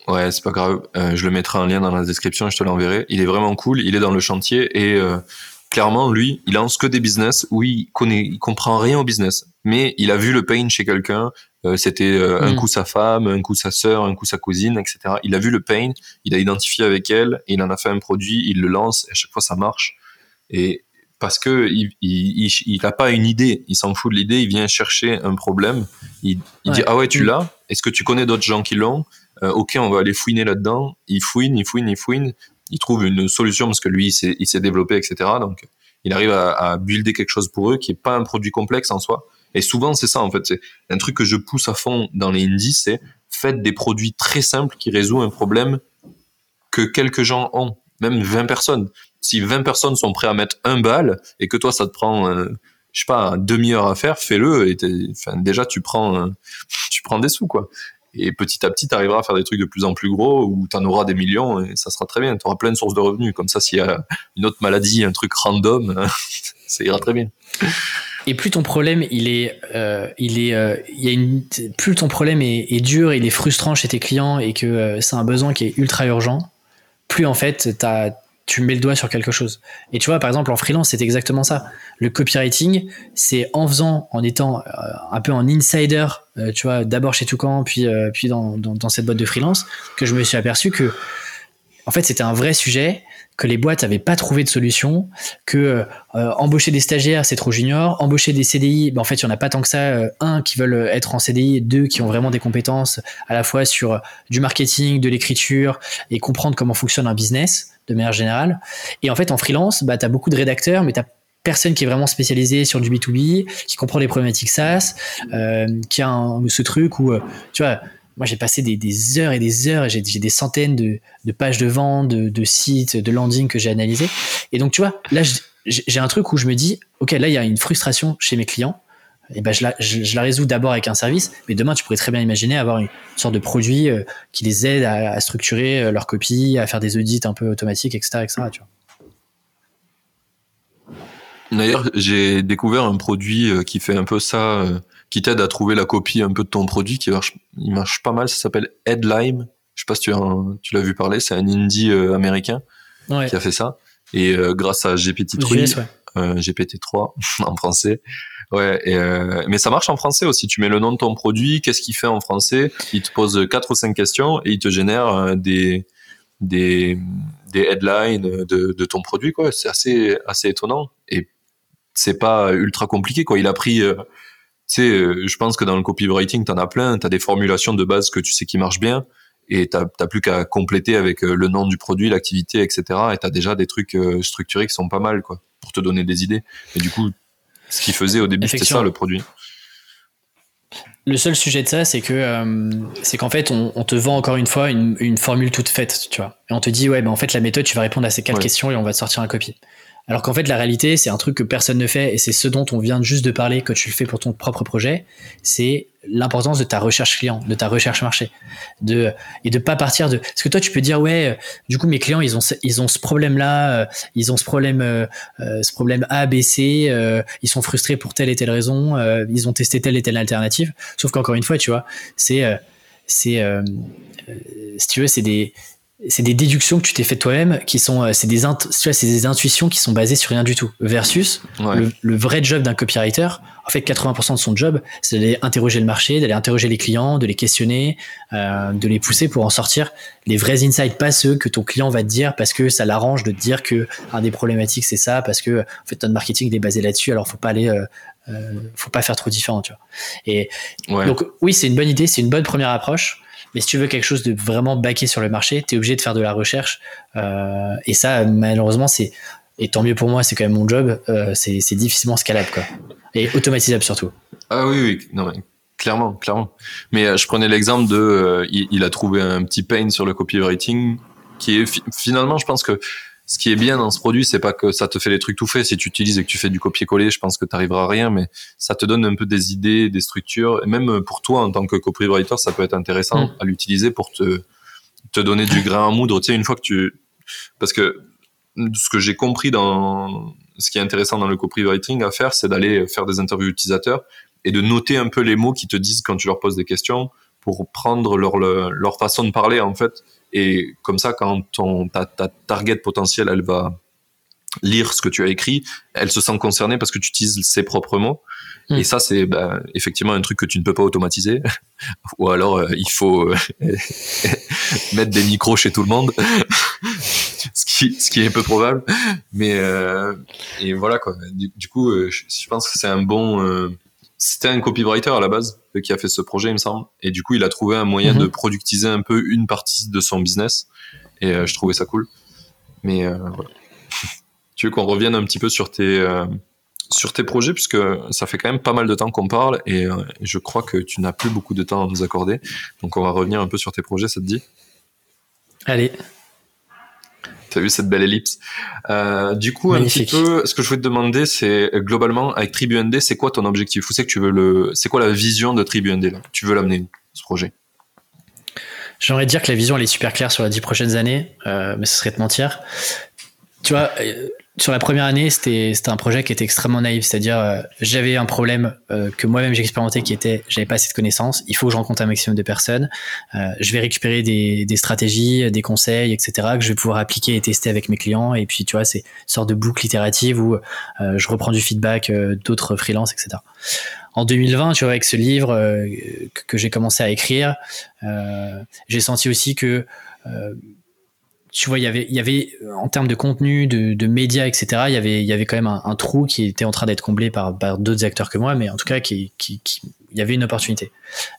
Ouais, c'est pas grave. Euh, je le mettrai en lien dans la description et je te l'enverrai. Il est vraiment cool. Il est dans le chantier et euh, clairement, lui, il lance que des business où il connaît, il comprend rien au business. Mais il a vu le pain chez quelqu'un. Euh, c'était un mm. coup sa femme, un coup sa sœur, un coup sa cousine, etc. Il a vu le pain, il a identifié avec elle, et il en a fait un produit, il le lance. Et à chaque fois, ça marche. Et parce que il, il, il, a pas une idée, il s'en fout de l'idée, il vient chercher un problème. Il, dit ah ouais tu mm. l'as. Est-ce que tu connais d'autres gens qui l'ont? Euh, ok, on va aller fouiner là-dedans. Il fouine, il fouine, il fouine. Il trouve une solution parce que lui, il s'est développé, etc. Donc, il arrive à, builder quelque chose pour eux qui est pas un produit complexe en soi. Et souvent, c'est ça, en fait. C'est un truc que je pousse à fond dans les indies, c'est faites des produits très simples qui résolvent un problème que quelques gens ont. Même 20 personnes. Si 20 personnes sont prêts à mettre un bal et que toi, ça te prend, euh, je sais pas, demi-heure à faire, fais-le. Et déjà, tu prends, euh, tu prends des sous, quoi. Et petit à petit, tu arriveras à faire des trucs de plus en plus gros où tu en auras des millions et ça sera très bien. Tu auras plein de sources de revenus. Comme ça, s'il y a une autre maladie, un truc random, ça ira très bien. Et plus ton problème, il est, euh, il est, euh, il y a une, plus ton problème est, dur, il est frustrant chez tes clients et que euh, c'est un besoin qui est ultra urgent, plus en fait, as, tu mets le doigt sur quelque chose. Et tu vois, par exemple, en freelance, c'est exactement ça. Le copywriting, c'est en faisant, en étant euh, un peu en insider, euh, tu vois, d'abord chez Toucan, puis, euh, puis dans, dans, cette boîte de freelance, que je me suis aperçu que, en fait, c'était un vrai sujet, que les boîtes n'avaient pas trouvé de solution, que embaucher des stagiaires, c'est trop junior, embaucher des CDI, ben, en fait, il n'y en a pas tant que ça, un qui veulent être en CDI, deux qui ont vraiment des compétences à la fois sur du marketing, de l'écriture et comprendre comment fonctionne un business de manière générale. Et en fait, en freelance, bah, tu as beaucoup de rédacteurs, mais tu personne qui est vraiment spécialisé sur du B2B, qui comprend les problématiques SaaS, euh, qui a ce truc où, euh, tu vois, moi j'ai passé des, heures et des heures, j'ai des centaines de, pages de vente, de, sites, de landing que j'ai analysé. Et donc, tu vois, là, j'ai un truc où je me dis, OK, là, il y a une frustration chez mes clients et ben je la, je, la résous d'abord avec un service, mais demain tu pourrais très bien imaginer avoir une sorte de produit euh, qui les aide à, structurer euh, leur copie, à faire des audits un peu automatiques, etc. etc. Tu vois. D'ailleurs, j'ai découvert un produit euh, qui fait un peu ça, qui t'aide à trouver la copie un peu de ton produit, qui marche, il marche pas mal. Ça s'appelle Headlime. Je sais pas si tu, tu l'as vu parler. C'est un indie américain qui a fait ça. Et grâce à GPT-3, GPT-3 en français, Ouais, euh, mais ça marche en français aussi. Tu mets le nom de ton produit, qu'est-ce qu'il fait en français. Il te pose quatre ou cinq questions et il te génère euh, des des des headlines de, de ton produit quoi. C'est assez assez étonnant et c'est pas ultra compliqué quoi. Il a pris euh, tu sais, je pense que dans le copywriting, t'en as plein. T'as des formulations de base que tu sais qui marchent bien et t'as plus qu'à compléter avec le nom du produit, l'activité, etc. Et t'as déjà des trucs structurés qui sont pas mal quoi pour te donner des idées. Et du coup, ce qu'il faisait au début, c'était ça le produit. Le seul sujet de ça, c'est que euh, c'est qu'en fait, on, te vend encore une fois une, formule toute faite, tu vois. Et on te dit, ouais, ben en fait, la méthode, tu vas répondre à ces quatre questions et on va te sortir un copie. Alors qu'en fait, la réalité, c'est un truc que personne ne fait et c'est ce dont on vient juste de parler quand tu le fais pour ton propre projet. C'est l'importance de ta recherche client, de ta recherche marché, de et de pas partir de. Parce que toi, tu peux dire ouais, du coup, mes clients, ils ont ils ont ce problème-là, euh, ils ont ce problème euh, euh, ce problème A, B, C, ils sont frustrés pour telle et telle raison, ils ont testé telle et telle alternative. Sauf qu'encore une fois, tu vois, c'est c'est si tu veux, c'est des c'est des déductions que tu t'es fait toi-même qui sont euh, c'est des c'est des intuitions qui sont basées sur rien du tout. Versus le, vrai job d'un copywriter en fait 80% de son job c'est d'aller interroger le marché d'aller interroger les clients de les questionner euh, de les pousser pour en sortir les vrais insights pas ceux que ton client va te dire parce que ça l'arrange de te dire que un des problématiques c'est ça parce que en fait ton marketing il est basé là-dessus alors faut pas aller euh, euh faut pas faire trop différent tu vois. Et donc oui c'est une bonne idée c'est une bonne première approche Mais si tu veux quelque chose de vraiment baqué sur le marché, tu es obligé de faire de la recherche. et ça, malheureusement, c'est et tant mieux pour moi, c'est quand même mon job. c'est difficilement scalable, quoi, et automatisable surtout. Ah oui, oui, clairement, clairement. Mais je prenais l'exemple de, il, il, a trouvé un petit pain sur le copywriting qui est finalement, je pense que ce qui est bien dans ce produit, c'est pas que ça te fait les trucs tout faits. Si tu utilises et que tu fais du copier-coller, je pense que tu arriveras à rien, mais ça te donne un peu des idées, des structures. Et même pour toi, en tant que copywriter, ça peut être intéressant mm. à l'utiliser pour te, te donner du grain à moudre. Tu sais, une fois que tu, parce que ce que j'ai compris dans ce qui est intéressant dans le copywriting à faire, c'est d'aller faire des interviews utilisateurs et de noter un peu les mots qui te disent quand tu leur poses des questions pour prendre leur, leur façon de parler, en fait, et comme ça, quand ton, ta, ta target potentielle, elle va lire ce que tu as écrit, elle se sent concernée parce que tu utilises ses propres mots. Hmm. Et ça, c'est bah, effectivement un truc que tu ne peux pas automatiser. Ou alors, euh, il faut euh, mettre des micros chez tout le monde, ce, qui, ce qui est peu probable. Mais euh, et voilà quoi. Du, coup, je, je, pense que c'est un bon c'était un copywriter à la base qui a fait ce projet, il me semble. Et du coup, il a trouvé un moyen de mhm. productiser un peu une partie de son business. Et euh, je trouvais ça cool. Mais euh, voilà. tu veux qu'on revienne un petit peu sur tes, euh, sur tes projets, puisque ça fait quand même pas mal de temps qu'on parle et je crois que tu n'as plus beaucoup de temps à nous accorder. Donc on va revenir un peu sur tes projets, ça te dit? Allez. Tu as vu cette belle ellipse. Euh, du coup, un petit peu, ce que je voulais te demander, c'est globalement avec TribuND, c'est quoi ton objectif? Où c'est que tu veux le, c'est quoi la vision de TribuND là? Tu veux l'amener ce projet? J'aimerais dire que la vision elle est super claire sur les dix prochaines années, euh, mais ce serait de mentir. Tu vois, euh, sur la première année, c'était un projet qui était extrêmement naïf, c'est-à-dire euh, j'avais un problème euh, que moi-même j'expérimentais qui était j'avais pas assez de connaissances, il faut que je rencontre un maximum de personnes, euh, je vais récupérer des, des, stratégies, des conseils, etc. que je vais pouvoir appliquer et tester avec mes clients et puis tu vois c'est une sorte de boucle itérative où je reprends du feedback d'autres freelances, etc. En 2020, tu vois, avec ce livre que, que j'ai commencé à écrire, j'ai senti aussi que tu vois, il y avait, il y avait en termes de contenu, de, médias, etc. Il y avait, il y avait quand même un, trou qui était en train d'être comblé par, d'autres acteurs que moi, mais en tout cas, qui, qui, qui, il y avait une opportunité.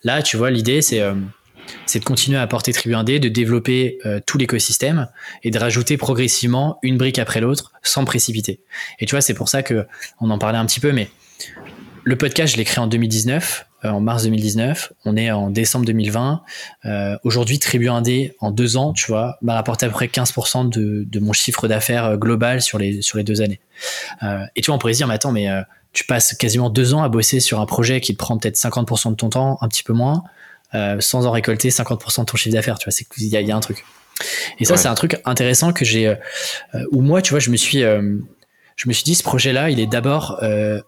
Là, tu vois, l'idée, c'est, euh, de continuer à apporter Tribu 1D, de développer euh, tout l'écosystème et de rajouter progressivement une brique après l'autre, sans précipiter. Et tu vois, c'est pour ça que on en parlait un petit peu, mais le podcast, je l'ai créé en 2019. Euh, en mars 2019. On est en décembre 2020. Euh, Aujourd'hui, Tribu 1D, en deux ans, tu vois, m'a rapporté à peu près 15% de, de, mon chiffre d'affaires euh, global sur les, sur les deux années. Euh, et tu vois, on pourrait se dire, mais attends, mais euh, tu passes quasiment deux ans à bosser sur un projet qui te prend peut-être 50% de ton temps, un petit peu moins, sans en récolter 50% de ton chiffre d'affaires. Tu vois, il y a, y a, un truc. Et ça, c'est un truc intéressant que j'ai, où moi, tu vois, je me suis, je me suis dit, ce projet-là, il est d'abord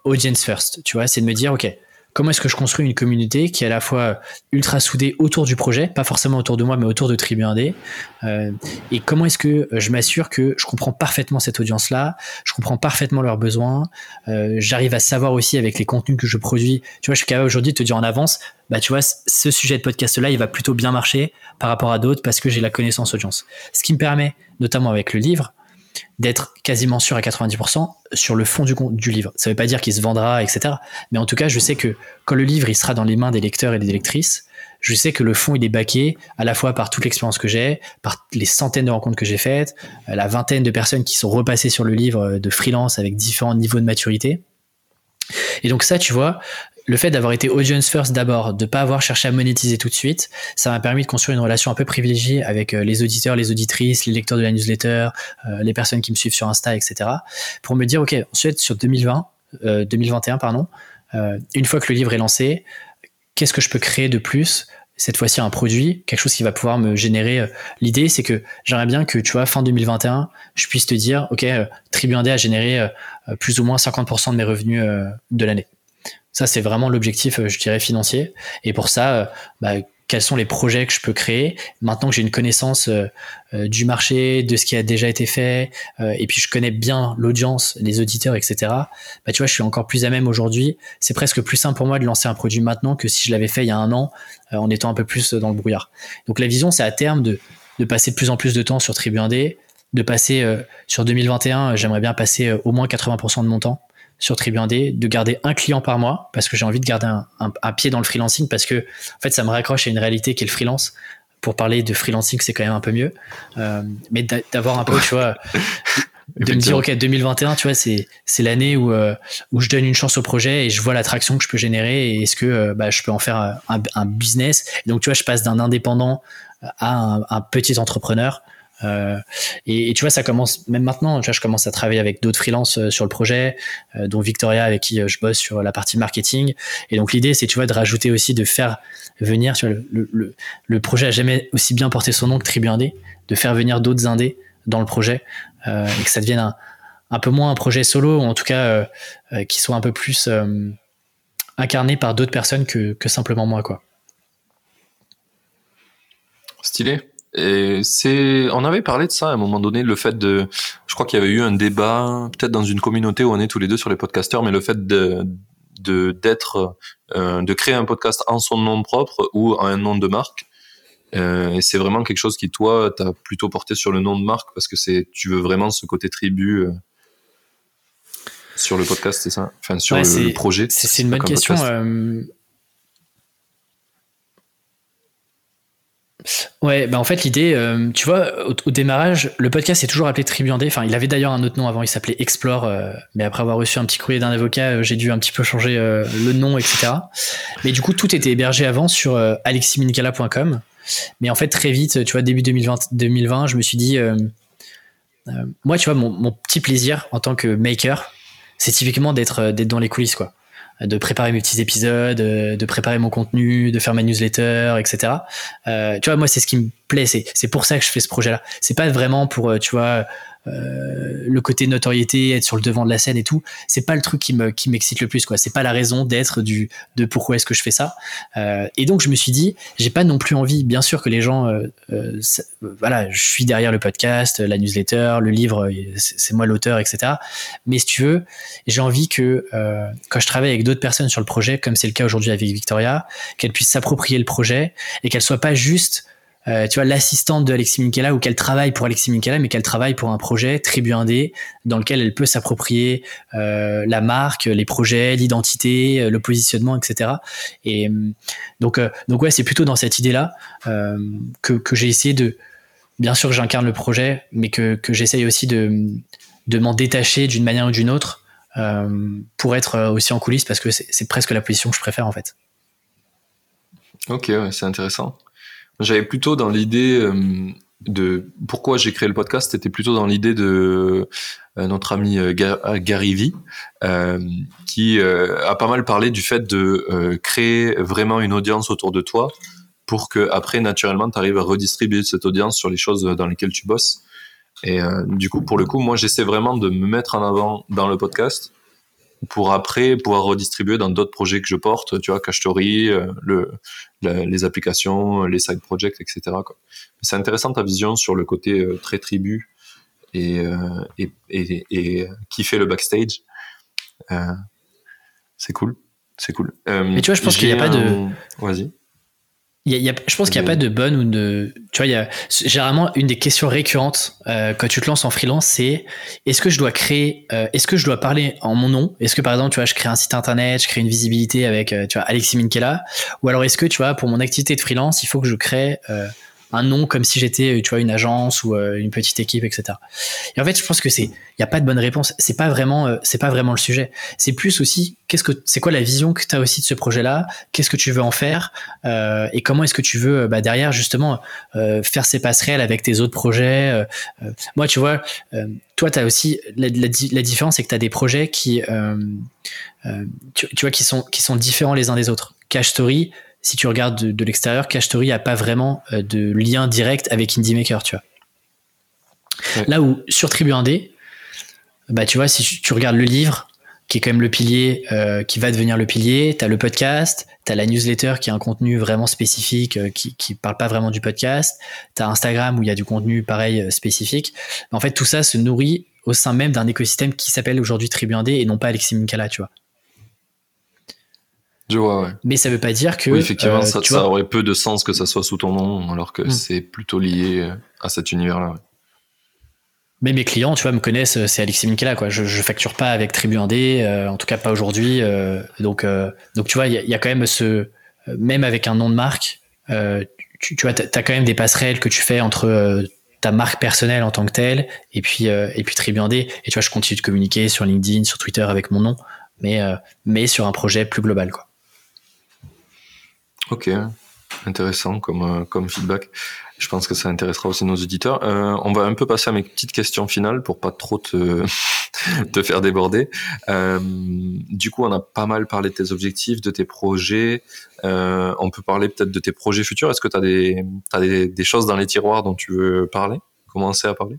audience first. Tu vois, c'est de me dire, ok, comment est-ce que je construis une communauté qui est à la fois ultra soudée autour du projet, pas forcément autour de moi, mais autour de Tribu 1D, euh, et comment est-ce que je m'assure que je comprends parfaitement cette audience-là, je comprends parfaitement leurs besoins, euh, j'arrive à savoir aussi avec les contenus que je produis, tu vois, je suis capable aujourd'hui de te dire en avance, bah tu vois, ce sujet de podcast-là, il va plutôt bien marcher par rapport à d'autres parce que j'ai la connaissance audience. Ce qui me permet, notamment avec le livre, d'être quasiment sûr à 90% sur le fond du, du livre. Ça ne veut pas dire qu'il se vendra, etc. Mais en tout cas, je sais que quand le livre il sera dans les mains des lecteurs et des lectrices, je sais que le fond il est baqué à la fois par toute l'expérience que j'ai, par les centaines de rencontres que j'ai faites, euh, la vingtaine de personnes qui sont repassées sur le livre euh, de freelance avec différents niveaux de maturité. Et donc ça, tu vois, le fait d'avoir été audience first d'abord, de pas avoir cherché à monétiser tout de suite, ça m'a permis de construire une relation un peu privilégiée avec euh, les auditeurs, les auditrices, les lecteurs de la newsletter, euh, les personnes qui me suivent sur Insta, etc. Pour me dire, ok, ensuite sur 2020, 2021, euh, pardon, une fois que le livre est lancé, qu'est-ce que je peux créer de plus cette fois-ci un produit, quelque chose qui va pouvoir me générer. L'idée, c'est que j'aimerais bien que, tu vois, fin 2021, je puisse te dire, OK, Tribu 1D a généré plus ou moins 50% de mes revenus de l'année. Ça, c'est vraiment l'objectif, euh, je dirais, financier. Et pour ça, euh, bah, quels sont les projets que je peux créer maintenant que j'ai une connaissance euh, du marché, de ce qui a déjà été fait, et puis je connais bien l'audience, les auditeurs, etc. Bah, tu vois, je suis encore plus à même aujourd'hui. C'est presque plus simple pour moi de lancer un produit maintenant que si je l'avais fait il y a un an, en étant un peu plus dans le brouillard. Donc la vision, c'est à terme de, de passer de plus en plus de temps sur Tribu 1D, de passer sur 2021, j'aimerais bien passer au moins 80% de mon temps sur Tribu de garder un client par mois parce que j'ai envie de garder un, pied dans le freelancing parce que en fait ça me raccroche à une réalité qui est le freelance. Pour parler de freelancing, c'est quand même un peu mieux, euh, mais d'avoir un peu, tu vois, de me dire ok 2021 tu vois c'est c'est l'année où euh, où je donne une chance au projet et je vois l'attraction que je peux générer et est-ce que euh, bah, je peux en faire un, un business. Donc tu vois je passe d'un indépendant à un, un, petit entrepreneur euh, et, tu vois, ça commence même maintenant. Tu je commence à travailler avec d'autres freelances euh, sur le projet, euh, dont Victoria avec qui je bosse sur la partie marketing. Et donc l'idée, c'est tu vois de rajouter aussi de faire venir. Tu vois, le, projet a jamais aussi bien porté son nom que Tribu Indé, de faire venir d'autres indés dans le projet et que ça devienne un, un, peu moins un projet solo, ou en tout cas qui soit un peu plus incarné par d'autres personnes que, que simplement moi, quoi. Stylé. Et c'est, on avait parlé de ça à un moment donné, le fait de, je crois qu'il y avait eu un débat, peut-être dans une communauté où on est tous les deux sur les podcasteurs, mais le fait de, de d'être, euh, de créer un podcast en son nom propre ou en un nom de marque. Euh, et c'est vraiment quelque chose qui toi, t'as plutôt porté sur le nom de marque parce que c'est, tu veux vraiment ce côté tribu. Euh, sur le podcast, c'est ça? Enfin, sur le, projet? C'est une bonne question. Ouais, bah en fait l'idée, euh, tu vois, au, démarrage, le podcast est toujours appelé Tribuandé. Enfin, il avait d'ailleurs un autre nom avant, il s'appelait Explore, euh, mais après avoir reçu un petit courrier d'un avocat, euh, j'ai dû un petit peu changer le nom, etc. Mais du coup, tout était hébergé avant sur aleximincala.com. Mais en fait, très vite, tu vois, début 2020, 2020 je me suis dit, moi, tu vois, mon, mon, petit plaisir en tant que maker, c'est typiquement d'être dans les coulisses, quoi de préparer mes petits épisodes, euh, de préparer mon contenu, de faire ma newsletter, etc. Euh, tu vois, moi, c'est ce qui me plaît. C'est pour ça que je fais ce projet-là. C'est pas vraiment pour, euh, tu vois, le côté notoriété, être sur le devant de la scène et tout, c'est pas le truc qui me qui m'excite le plus quoi. C'est pas la raison d'être du de pourquoi est-ce que je fais ça. Euh, et donc je me suis dit, j'ai pas non plus envie, bien sûr que les gens, euh, euh voilà, je suis derrière le podcast, la newsletter, le livre, c'est moi l'auteur, etc. Mais si tu veux, j'ai envie que quand je travaille avec d'autres personnes sur le projet, comme c'est le cas aujourd'hui avec Victoria, qu'elle puisse s'approprier le projet et qu'elle soit pas juste euh, tu vois, l'assistante de Alexis Minkela ou qu'elle travaille pour Alexis Minkela, mais qu'elle travaille pour un projet Tribu Indé dans lequel elle peut s'approprier euh, la marque, les projets, l'identité, euh, le positionnement, etc. Et donc, donc ouais, c'est plutôt dans cette idée-là que, j'ai essayé de, bien sûr que j'incarne le projet, mais que, j'essaye aussi de, m'en détacher d'une manière ou d'une autre pour être aussi en coulisses parce que c'est presque la position que je préfère en fait. Ok, c'est intéressant. J'avais plutôt dans l'idée euh, de pourquoi j'ai créé le podcast, c'était plutôt dans l'idée de euh, notre ami euh, Gary V, qui a pas mal parlé du fait de créer vraiment une audience autour de toi pour que après naturellement tu arrives à redistribuer cette audience sur les choses dans lesquelles tu bosses. Et du coup, pour le coup, moi j'essaie vraiment de me mettre en avant dans le podcast pour après pouvoir redistribuer dans d'autres projets que je porte, tu vois, Cachetori, euh, le, les applications, les side projects, etc. C'est intéressant ta vision sur le côté euh, très tribu et, euh, et, et, et, qui fait le backstage. c'est cool, c'est cool. Mais tu vois, je pense qu'il n'y a pas de. Vas-y je pense qu'il n'y a pas de bonne ou de. Tu vois, y a généralement une des questions récurrentes euh, quand tu te lances en freelance, c'est est-ce que je dois créer, euh, est-ce que je dois parler en mon nom? Est-ce que par exemple, tu vois, je crée un site internet, je crée une visibilité avec, euh, tu vois, Alexis Minkela? Ou alors est-ce que, tu vois, pour mon activité de freelance, il faut que je crée un nom comme si j'étais tu vois une agence ou euh, une petite équipe etc et en fait je pense que c'est il y a pas de bonne réponse. C'est pas vraiment euh, c'est pas vraiment le sujet. C'est plus aussi qu'est-ce que c'est quoi la vision que tu as aussi de ce projet là qu'est-ce que tu veux en faire? Euh, et comment est-ce que tu veux bah, derrière justement faire ces passerelles avec tes autres projets? Moi tu vois toi tu as aussi la, différence c'est que tu as des projets qui tu, tu, vois qui sont qui sont différents les uns des autres. Cash Story si tu regardes de, l'extérieur, Cash Story a pas vraiment euh, de lien direct avec Indie Maker, tu vois. Là où sur Tribu 1D, bah tu vois, si tu regardes le livre, qui est quand même le pilier, euh, qui va devenir le pilier, tu as le podcast, tu as la newsletter qui est un contenu vraiment spécifique, euh, qui, qui parle pas vraiment du podcast, tu as Instagram où il y a du contenu pareil spécifique. En fait, tout ça se nourrit au sein même d'un écosystème qui s'appelle aujourd'hui Tribu 1D et non pas Alexis Minkala, tu vois. Je vois, ouais. Mais ça veut pas dire que. Oui, effectivement, euh, ça, aurait peu de sens que ça soit sous ton nom, alors que hmm. c'est plutôt lié à cet univers-là. mais mes clients, tu vois, me connaissent, c'est Alexis Minkela, quoi. Je, je facture pas avec Tribu 1D, en tout cas pas aujourd'hui. donc, donc, tu vois, il y, a quand même ce, même avec un nom de marque, tu, tu vois, t'as as quand même des passerelles que tu fais entre ta marque personnelle en tant que telle et puis et puis Tribu 1D. Et tu vois, je continue de communiquer sur LinkedIn, sur Twitter avec mon nom, mais mais sur un projet plus global, quoi. Ok, intéressant comme, comme feedback. Je pense que ça intéressera aussi nos auditeurs. Euh, on va un peu passer à mes petites questions finales pour pas trop te, te faire déborder. Euh, du coup, on a pas mal parlé de tes objectifs, de tes projets. Euh, on peut parler peut-être de tes projets futurs. Est-ce que tu as, des, as des, des choses dans les tiroirs dont tu veux parler? Commencer à parler?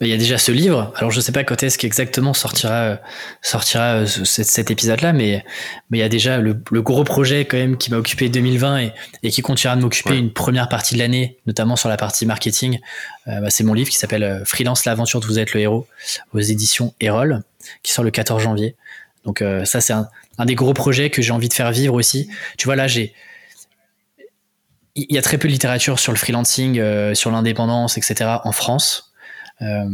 Il y a déjà ce livre. Alors je sais pas quand est-ce qu'exactement sortira euh, sortira euh, cet, épisode-là, mais mais il y a déjà le, gros projet quand même qui m'a occupé 2020 et, et qui continuera de m'occuper une première partie de l'année, notamment sur la partie marketing. Euh, bah, c'est mon livre qui s'appelle Freelance l'aventure de vous êtes le héros aux éditions Erol, qui sort le 14 janvier. Donc ça c'est un, un des gros projets que j'ai envie de faire vivre aussi. Tu vois là j'ai il y a très peu de littérature sur le freelancing, sur l'indépendance, etc. en France. Euh,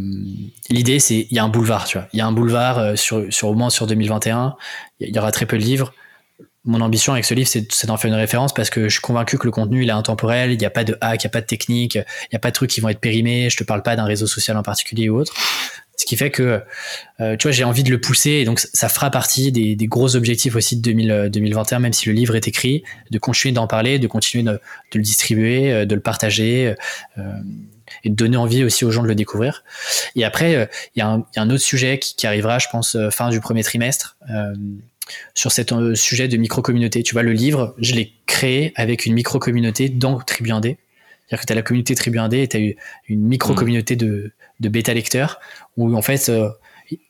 l'idée, c'est il y a un boulevard, tu vois. Il y a un boulevard euh, sur, sur au moins sur 2021. Il y aura très peu de livres. Mon ambition avec ce livre, c'est d'en faire une référence parce que je suis convaincu que le contenu, il est intemporel. Il n'y a pas de hack, il n'y a pas de technique, il n'y a pas de trucs qui vont être périmés. Je te parle pas d'un réseau social en particulier ou autre. Ce qui fait que, euh, tu vois, j'ai envie de le pousser et donc ça fera partie des, des gros objectifs aussi de 2000, 2021, même si le livre est écrit, de continuer d'en parler, de continuer de, de, le distribuer, de le partager. Euh, et de donner envie aussi aux gens de le découvrir. Et après, euh, il y, a un autre sujet qui, arrivera, je pense, euh, fin du premier trimestre, euh, sur ce sujet de micro-communauté. Tu vois, le livre, je l'ai créé avec une micro-communauté dans Tribu 1D. C'est-à-dire que tu as la communauté Tribu 1D et tu as eu une micro-communauté de, de bêta-lecteurs où, en fait,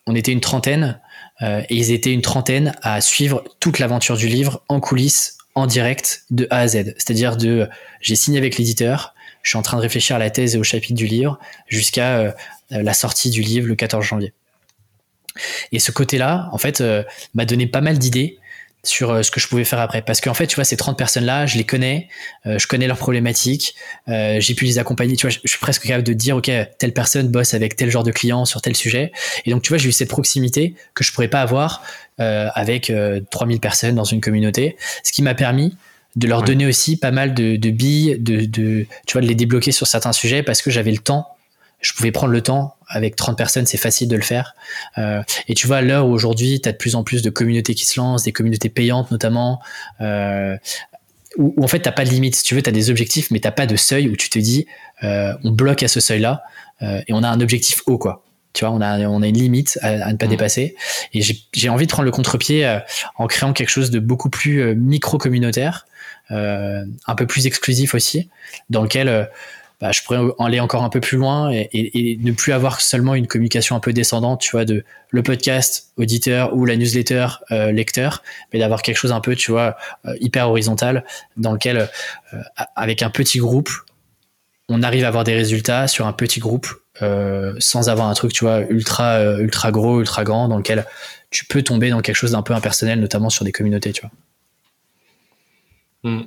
on était une trentaine et ils étaient une trentaine à suivre toute l'aventure du livre en coulisses, en direct, de A à Z. C'est-à-dire de, j'ai signé avec l'éditeur, je suis en train de réfléchir à la thèse et au chapitre du livre jusqu'à euh, la sortie du livre le 14 janvier. Et ce côté-là, en fait, euh, m'a donné pas mal d'idées sur euh, ce que je pouvais faire après. Parce qu'en fait, tu vois, ces 30 personnes-là, je les connais, je connais leurs problématiques, j'ai pu les accompagner. Tu vois, je, suis presque capable de dire, OK, telle personne bosse avec tel genre de client sur tel sujet. Et donc, tu vois, j'ai eu cette proximité que je pourrais pas avoir avec 3000 personnes dans une communauté, ce qui m'a permis de leur donner aussi pas mal de, billes, de, de, tu vois, de les débloquer sur certains sujets parce que j'avais le temps. Je pouvais prendre le temps. Avec 30 personnes, c'est facile de le faire. Euh, et tu vois, à l'heure où aujourd'hui, tu as de plus en plus de communautés qui se lancent, des communautés payantes notamment, euh, où, en fait, tu pas de limite. Si tu veux, tu as des objectifs, mais tu pas de seuil où tu te dis, euh, on bloque à ce seuil-là et on a un objectif haut, quoi. Tu vois, on a, on a une limite à, ne pas mmh. dépasser. Et j'ai envie de prendre le contre-pied en créant quelque chose de beaucoup plus micro-communautaire un peu plus exclusif aussi, dans lequel euh, bah, je pourrais aller encore un peu plus loin et, ne plus avoir seulement une communication un peu descendante, tu vois, de le podcast auditeur ou la newsletter euh, lecteur, mais d'avoir quelque chose un peu, tu vois, hyper horizontal, dans lequel, avec un petit groupe, on arrive à avoir des résultats sur un petit groupe sans avoir un truc, tu vois, ultra, ultra gros, ultra grand, dans lequel tu peux tomber dans quelque chose d'un peu impersonnel, notamment sur des communautés, tu vois. Hmm.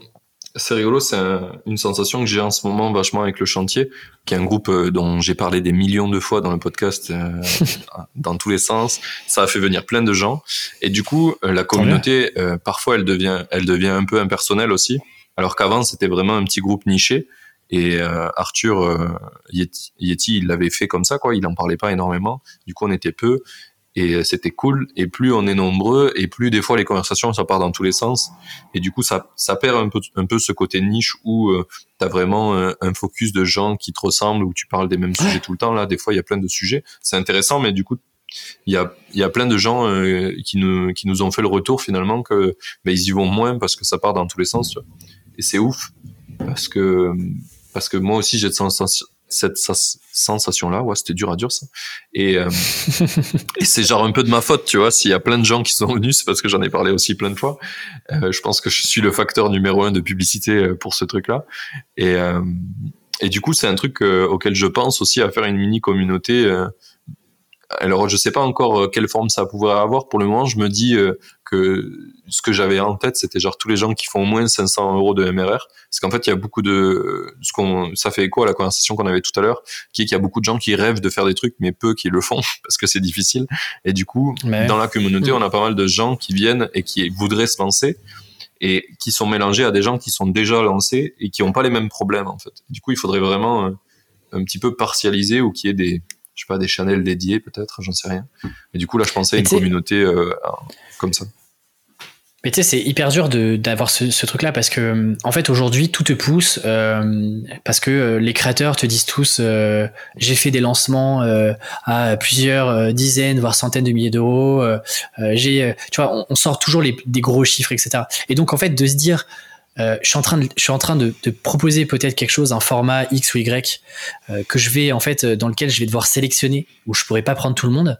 C'est rigolo, c'est une sensation que j'ai en ce moment vachement avec le chantier, qui est un groupe euh, dont j'ai parlé des millions de fois dans le podcast, euh, dans tous les sens. Ça a fait venir plein de gens, et du coup, euh, la communauté, parfois, elle devient, elle devient un peu impersonnelle aussi, alors qu'avant, c'était vraiment un petit groupe niché. Et Arthur Yeti, Yeti, il l'avait fait comme ça, quoi. Il en parlait pas énormément. Du coup, on était peu et euh, c'était cool. Et plus on est nombreux, et plus des fois les conversations ça part dans tous les sens. Et du coup, ça, ça perd un peu, un peu ce côté niche où euh, tu as vraiment un, focus de gens qui te ressemblent, où tu parles des mêmes sujets tout le temps. Là, des fois, il y a plein de sujets. C'est intéressant, mais du coup, il y a, il y a plein de gens euh, qui, nous, qui nous ont fait le retour finalement que ben, ils y vont moins parce que ça part dans tous les sens. Et c'est ouf parce que parce que moi aussi j'ai cette sensation, cette sensation-là. Ouais, c'était dur à dire ça. Et, euh, et c'est genre un peu de ma faute, tu vois. S'il y a plein de gens qui sont venus, c'est parce que j'en ai parlé aussi plein de fois. Euh, je pense que je suis le facteur numéro un de publicité euh, pour ce truc-là. Et, et du coup, c'est un truc auquel je pense aussi à faire une mini communauté alors je sais pas encore quelle forme ça pourrait avoir. Pour le moment, je me dis que ce que j'avais en tête, c'était genre tous les gens qui font au moins 500 euros de MRR. Parce qu'en fait, il y a beaucoup de, ce qu'on, ça fait écho à la conversation qu'on avait tout à l'heure, qui est qu'il y a beaucoup de gens qui rêvent de faire des trucs, mais peu qui le font parce que c'est difficile. Et du coup, dans la communauté, mm. on a pas mal de gens qui viennent et qui voudraient se lancer et qui sont mélangés à des gens qui sont déjà lancés et qui n'ont pas les mêmes problèmes en fait. Du coup, il faudrait vraiment euh, un petit peu partialiser ou qu'il y ait des, je sais pas, des channels dédiés peut-être, j'en sais rien. Et du coup, là, je pensais à une communauté euh, comme ça. Mais tu sais, c'est hyper dur d'avoir ce, ce truc-là parce que, en fait, aujourd'hui, tout te pousse euh, parce que euh, les créateurs te disent tous euh, j'ai fait des lancements euh, à plusieurs dizaines, voire centaines de milliers d'euros. j'ai, tu vois, on, sort toujours les, des gros chiffres, etc. Et donc, en fait, de se dire je suis en train de, je suis en train de, de proposer peut-être quelque chose, un format X ou Y que je vais, en fait, dans lequel je vais devoir sélectionner, où je pourrais pas prendre tout le monde.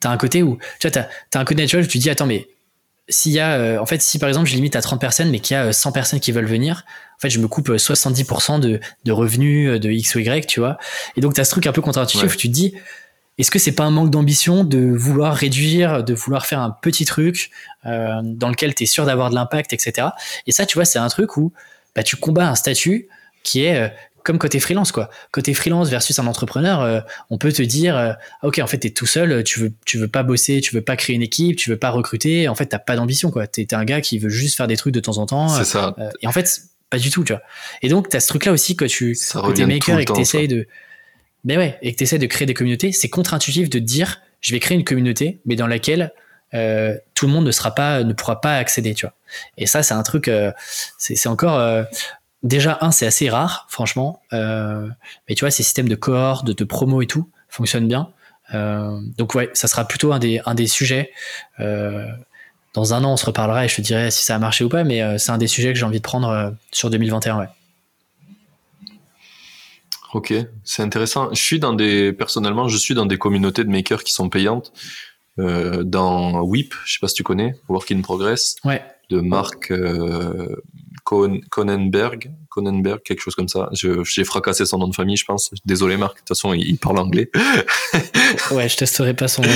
T'as un côté où, tu vois, t'as as un côté naturel où tu dis attends, mais s'il y a, euh, en fait, si par exemple je limite à 30 personnes, mais qu'il y a 100 euh, personnes qui veulent venir, en fait, je me coupe 70% euh, de, revenus de X ou Y, tu vois. Et donc, tu as ce truc un peu contre-intuitif où tu te dis, est-ce que c'est pas un manque d'ambition de vouloir réduire, de vouloir faire un petit truc dans lequel tu es sûr d'avoir de l'impact, etc. Et ça, tu vois, c'est un truc où bah, tu combats un statut qui est comme côté freelance quoi. Côté freelance versus un entrepreneur, euh, on peut te dire euh, OK, en fait tu es tout seul, tu veux tu veux pas bosser, tu veux pas créer une équipe, tu veux pas recruter, en fait tu pas d'ambition quoi. Tu es, un gars qui veut juste faire des trucs de temps en temps. C'est ça. Euh, et en fait pas du tout, tu vois. Et donc tu as ce truc là aussi que tu que es maker et que tu essayes de mais ouais, et que tu essaies de créer des communautés, c'est contre-intuitif de dire je vais créer une communauté mais dans laquelle tout le monde ne sera pas ne pourra pas accéder, tu vois. Et ça c'est un truc c'est encore déjà, un, c'est assez rare, franchement. Euh, mais tu vois, ces systèmes de cohorte, de, promo et tout fonctionnent bien. Euh, donc ouais, ça sera plutôt un des, un des sujets. Euh, dans un an, on se reparlera et je te dirai si ça a marché ou pas, mais c'est un des sujets que j'ai envie de prendre sur 2021. Ouais. Ok, c'est intéressant. Je suis dans des, personnellement, je suis dans des communautés de makers qui sont payantes. dans WIP, je sais pas si tu connais, Work in Progress, ouais. de Marc Conenberg, Conenberg, quelque chose comme ça. J'ai fracassé son nom de famille, je pense. Désolé, Marc. De toute façon, il, parle anglais. ouais, je testerai pas son nom.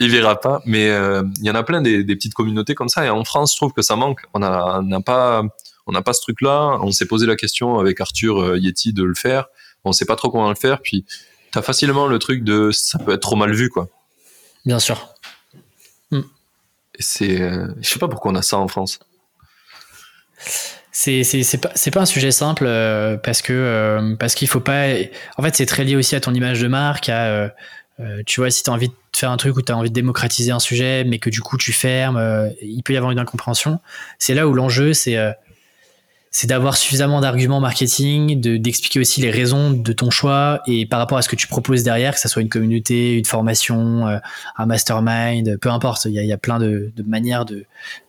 il, verra pas. Mais euh, il y en a plein des, petites communautés comme ça. Et en France, je trouve que ça manque. On n'a pas, on n'a pas ce truc-là. On s'est posé la question avec Arthur euh, Yeti de le faire. On sait pas trop comment le faire. Puis, tu as facilement le truc de ça peut être trop mal vu, quoi. Bien sûr. C'est, euh, je sais pas pourquoi on a ça en France c'est c'est pas c'est pas un sujet simple euh, parce que euh, parce qu'il faut pas en fait c'est très lié aussi à ton image de marque à euh, tu vois si tu as envie de faire un truc ou tu as envie de démocratiser un sujet mais que du coup tu fermes il peut y avoir une incompréhension c'est là où l'enjeu c'est c'est d'avoir suffisamment d'arguments marketing, d'expliquer aussi les raisons de ton choix et par rapport à ce que tu proposes derrière, que ce soit une communauté, une formation, euh, un mastermind, peu importe. Il y a, plein de, manières de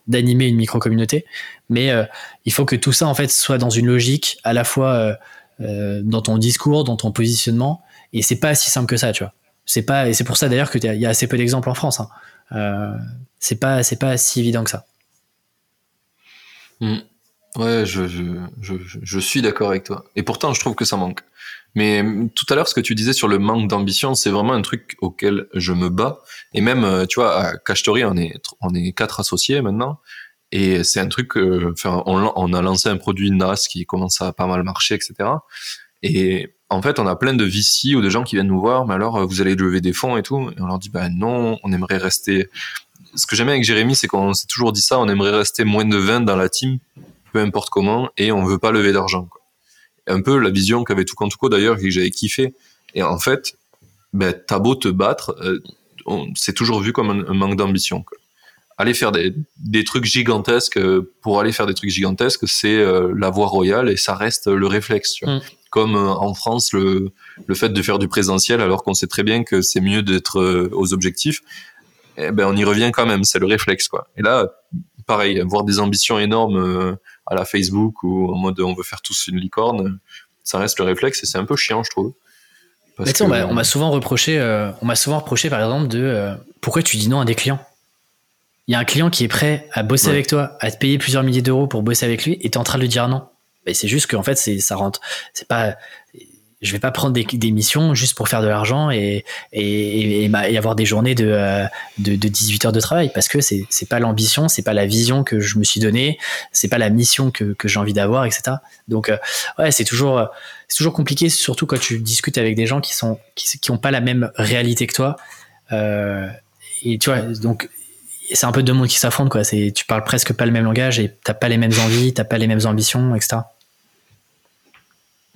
d'animer une micro-communauté, mais euh, il faut que tout ça en fait soit dans une logique à la fois euh, dans ton discours, dans ton positionnement, et c'est pas si simple que ça, tu vois. C'est pas et c'est pour ça d'ailleurs qu'il y a assez peu d'exemples en France. Hein. c'est pas pas si évident que ça. Mm. Ouais, je, je, je, suis d'accord avec toi. Et pourtant, je trouve que ça manque. Mais tout à l'heure, ce que tu disais sur le manque d'ambition, c'est vraiment un truc auquel je me bats. Et même, euh, tu vois, à Cachetori, on est, on est quatre associés maintenant. Et c'est un truc, enfin, on, a lancé un produit NAS qui commence à pas mal marcher, etc. Et en fait, on a plein de VC ou de gens qui viennent nous voir, mais alors, vous allez lever des fonds et tout. Et on leur dit, ben non, on aimerait rester. Ce que j'aime avec Jérémy, c'est qu'on s'est toujours dit ça, on aimerait rester moins de 20 dans la team peu importe comment, et on veut pas lever d'argent. Un peu la vision qu'avait tout Tuco d'ailleurs, que j'avais kiffé. Et en fait, ben, t'as beau te battre, euh, c'est toujours vu comme un, manque d'ambition. Aller faire des, des, trucs gigantesques, euh, pour aller faire des trucs gigantesques, c'est euh, la voie royale et ça reste le réflexe. Tu vois. Mm. Comme en France, le, le fait de faire du présentiel, alors qu'on sait très bien que c'est mieux d'être aux objectifs, eh ben on y revient quand même, c'est le réflexe quoi. Et là, pareil, avoir des ambitions énormes à la Facebook ou en mode on veut faire tous une licorne, ça reste le réflexe et c'est un peu chiant, je trouve. on m'a souvent reproché, euh, on m'a souvent reproché par exemple de euh, pourquoi tu dis non à des clients? Il y a un client qui est prêt à bosser avec toi, à te payer plusieurs milliers d'euros pour bosser avec lui, et tu es en train de lui dire non. c'est juste qu'en fait, c'est ça rentre. C'est pas. Je vais pas prendre des, des, missions juste pour faire de l'argent et, et, et, avoir des journées de, euh, de, de, 18 heures de travail parce que c'est c'est pas l'ambition c'est pas la vision que je me suis donnée c'est pas la mission que, que j'ai envie d'avoir etc donc euh, ouais c'est toujours c'est toujours compliqué surtout quand tu discutes avec des gens qui sont qui, qui ont pas la même réalité que toi. Euh, et tu vois donc c'est un peu deux mondes qui s'affrontent quoi. Tu parles presque pas le même langage et t'as pas les mêmes envies t'as pas les mêmes ambitions etc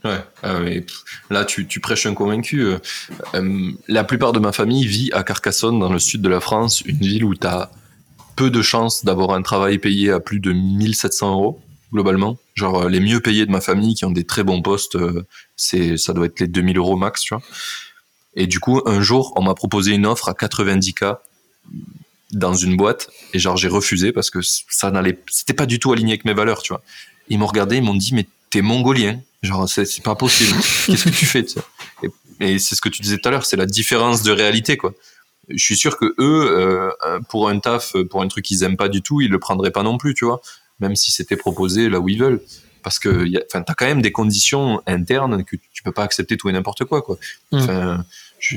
Ouais, ah là tu, prêches un convaincu. Euh, euh, la plupart de ma famille vit à Carcassonne, dans le sud de la France, une ville où tu as peu de chances d'avoir un travail payé à plus de 1700 euros, globalement. Genre, euh, les mieux payés de ma famille, qui ont des très bons postes, c'est ça doit être les 2000 euros max, tu vois. Et du coup, un jour, on m'a proposé une offre à 90K dans une boîte, et genre, j'ai refusé parce que ça n'allait, c'était pas du tout aligné avec mes valeurs, tu vois. Ils m'ont regardé, ils m'ont dit, mais t'es mongolien Genre, c'est pas possible. Qu'est-ce que tu fais Et, et c'est ce que tu disais tout à l'heure, c'est la différence de réalité, quoi. Je suis sûr que eux, euh, pour un taf, pour un truc qu'ils aiment pas du tout, ils le prendraient pas non plus, tu vois. Même si c'était proposé là où ils veulent. Parce que, enfin, t'as quand même des conditions internes que tu peux pas accepter tout et n'importe quoi, quoi. Mm. Enfin, je,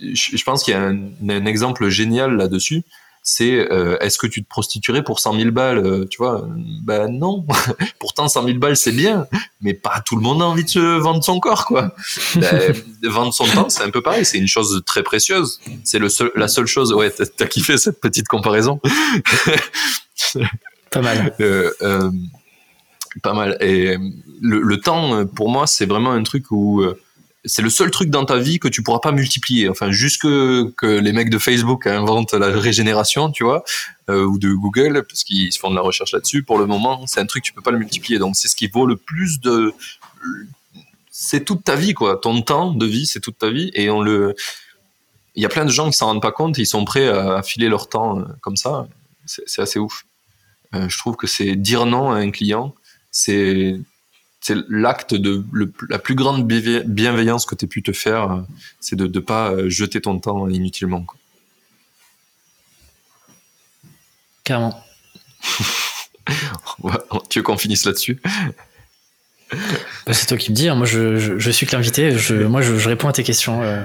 je, pense qu'il y a un, un exemple génial là-dessus c'est euh, est-ce que tu te prostituerais pour 100 000 balles euh, Tu vois Ben non. Pourtant 100 000 balles c'est bien, mais pas tout le monde a envie de se vendre son corps quoi. Ben, vendre son temps c'est un peu pareil, c'est une chose très précieuse. C'est le seul, la seule chose. Ouais, t'as kiffé cette petite comparaison. pas mal. Euh, euh, pas mal. Et le, le temps pour moi c'est vraiment un truc où c'est le seul truc dans ta vie que tu pourras pas multiplier. Enfin, juste que, les mecs de Facebook inventent la régénération, tu vois, euh, ou de Google, parce qu'ils font de la recherche là-dessus. Pour le moment, c'est un truc tu peux pas le multiplier. Donc, c'est ce qui vaut le plus de. C'est toute ta vie, quoi. Ton temps de vie, c'est toute ta vie, et on le. Il y a plein de gens qui s'en rendent pas compte, ils sont prêts à filer leur temps euh, comme ça. C'est assez ouf. Euh, je trouve que c'est dire non à un client, c'est c'est l'acte de la plus grande bienveillance que tu aies pu te faire, euh, c'est de ne pas euh, jeter ton temps inutilement. Quoi. Carrément. tu veux qu'on finisse là-dessus? Bah, C'est toi qui me dis. Hein. Moi, je, suis que l'invité. moi, je, réponds à tes questions. Euh.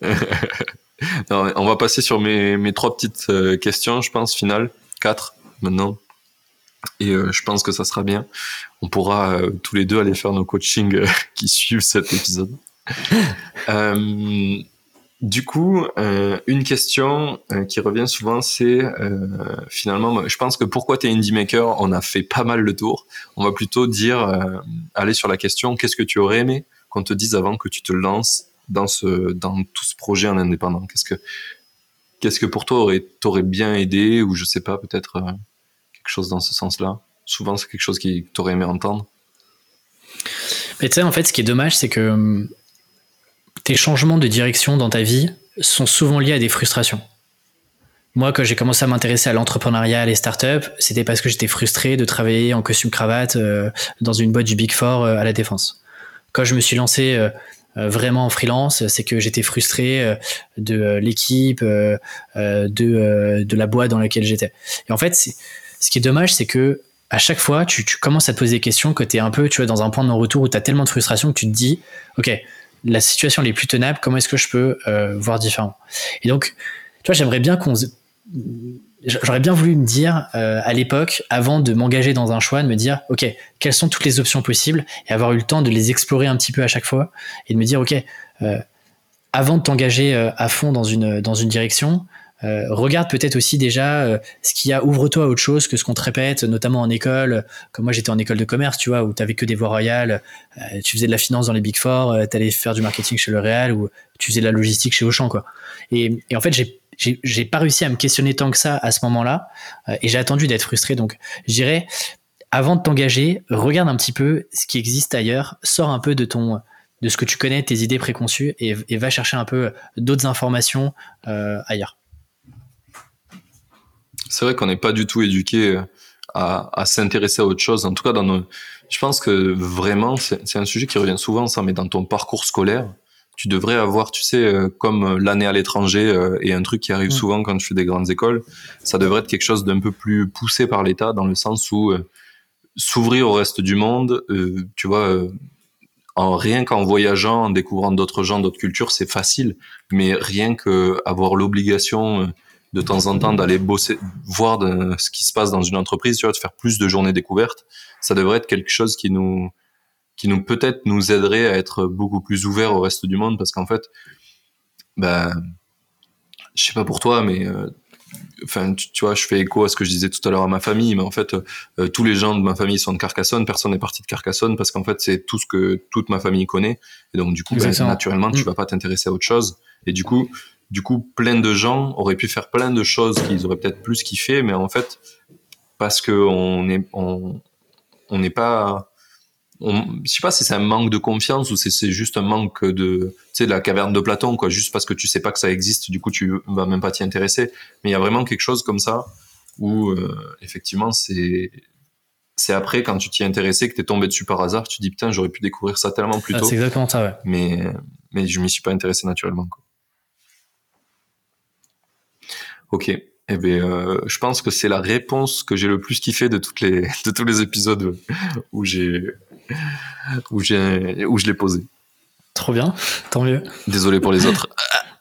on va passer sur mes, mes trois petites questions, je pense, finales. Quatre maintenant. Et euh, je pense que ça sera bien. On pourra euh, tous les deux aller faire nos coachings euh, qui suivent cet épisode. du coup, une question qui revient souvent, c'est finalement, je pense que pourquoi tu es indie maker, on a fait pas mal le tour. On va plutôt dire, aller sur la question, qu'est-ce que tu aurais aimé qu'on te dise avant que tu te lances dans ce, dans tout ce projet en indépendant? Qu'est-ce que, qu'est-ce que pour toi aurait, t'aurait bien aidé ou je sais pas, peut-être quelque chose dans ce sens-là Souvent, c'est quelque chose qui t'aurais aimé entendre. Mais tu sais, en fait, ce qui est dommage, c'est que hum, tes changements de direction dans ta vie sont souvent liés à des frustrations. Moi, quand j'ai commencé à m'intéresser à l'entrepreneuriat, les startups, c'était parce que j'étais frustré de travailler en costume cravate euh, dans une boîte du Big Four euh, à la défense. Quand je me suis lancé euh, vraiment en freelance, c'est que j'étais frustré de l'équipe, de, de la boîte dans laquelle j'étais. Et en fait, ce qui est dommage, c'est que à chaque fois, tu, commences à te poser des questions, que tu es un peu tu vois, dans un point de non-retour où tu as tellement de frustration que tu te dis, OK, la situation n'est plus tenable, comment est-ce que je peux euh, voir différent? Et donc, tu vois, j'aimerais bien qu'on. J'aurais bien voulu me dire euh, à l'époque, avant de m'engager dans un choix, de me dire, OK, quelles sont toutes les options possibles et avoir eu le temps de les explorer un petit peu à chaque fois et de me dire, OK, euh, avant de t'engager à fond dans une, dans une direction, euh, regarde peut-être aussi déjà euh, ce qu'il y a, ouvre-toi à autre chose que ce qu'on te répète, notamment en école. Comme moi, j'étais en école de commerce, tu vois, où tu avais que des voies royales. Euh, tu faisais de la finance dans les Big Four, tu allais faire du marketing chez L'Oréal ou tu faisais de la logistique chez Auchan, quoi. Et, en fait, j'ai j'ai pas réussi à me questionner tant que ça à ce moment-là et j'ai attendu d'être frustré. Donc, je dirais, avant de t'engager, regarde un petit peu ce qui existe ailleurs, sors un peu de ton de ce que tu connais, tes idées préconçues et va chercher un peu d'autres informations ailleurs c'est vrai qu'on n'est pas du tout éduqué euh, à, s'intéresser à autre chose. En tout cas, dans nos, je pense que vraiment, c'est un sujet qui revient souvent, ça, mais dans ton parcours scolaire, tu devrais avoir, tu sais, euh, comme l'année à l'étranger euh, et un truc qui arrive mm. souvent quand tu fais des grandes écoles, ça devrait être quelque chose d'un peu plus poussé par l'État dans le sens où s'ouvrir au reste du monde, tu vois, en rien qu'en voyageant, en découvrant d'autres gens, d'autres cultures, c'est facile. Mais rien que avoir l'obligation euh, de temps en temps d'aller bosser, voir ce qui se passe dans une entreprise, tu vois, de faire plus de journées découvertes, ça devrait être quelque chose qui nous, qui nous peut-être nous aiderait à être beaucoup plus ouverts au reste du monde, parce qu'en fait, ben, je sais pas pour toi, mais euh, enfin, tu, vois, je fais écho à ce que je disais tout à l'heure à ma famille, mais en fait, euh, tous les gens de ma famille sont de Carcassonne, personne n'est parti de Carcassonne parce qu'en fait, c'est tout ce que toute ma famille connaît. Et donc, du coup, ben, naturellement, tu mm. vas pas t'intéresser à autre chose. Et du coup, du coup, plein de gens auraient pu faire plein de choses qu'ils auraient peut-être plus kiffé, mais en fait, parce que on est, on, on n'est pas, on, je sais pas si c'est un manque de confiance ou si c'est juste un manque de, tu sais, de la caverne de Platon, quoi. Juste parce que tu sais pas que ça existe, du coup, tu vas même pas t'y intéresser. Mais il y a vraiment quelque chose comme ça où, euh, effectivement, c'est, c'est après, quand tu t'y es intéressé, que t'es tombé dessus par hasard, tu dis, putain, j'aurais pu découvrir ça tellement plus ah, tôt. c'est exactement ça, ouais. Mais, mais je m'y suis pas intéressé naturellement, quoi. Ok. Eh bien, euh, je pense que c'est la réponse que j'ai le plus kiffé de toutes les de tous les épisodes où j'ai où j'ai où je l'ai posé. Trop bien, tant mieux. Désolé pour les autres.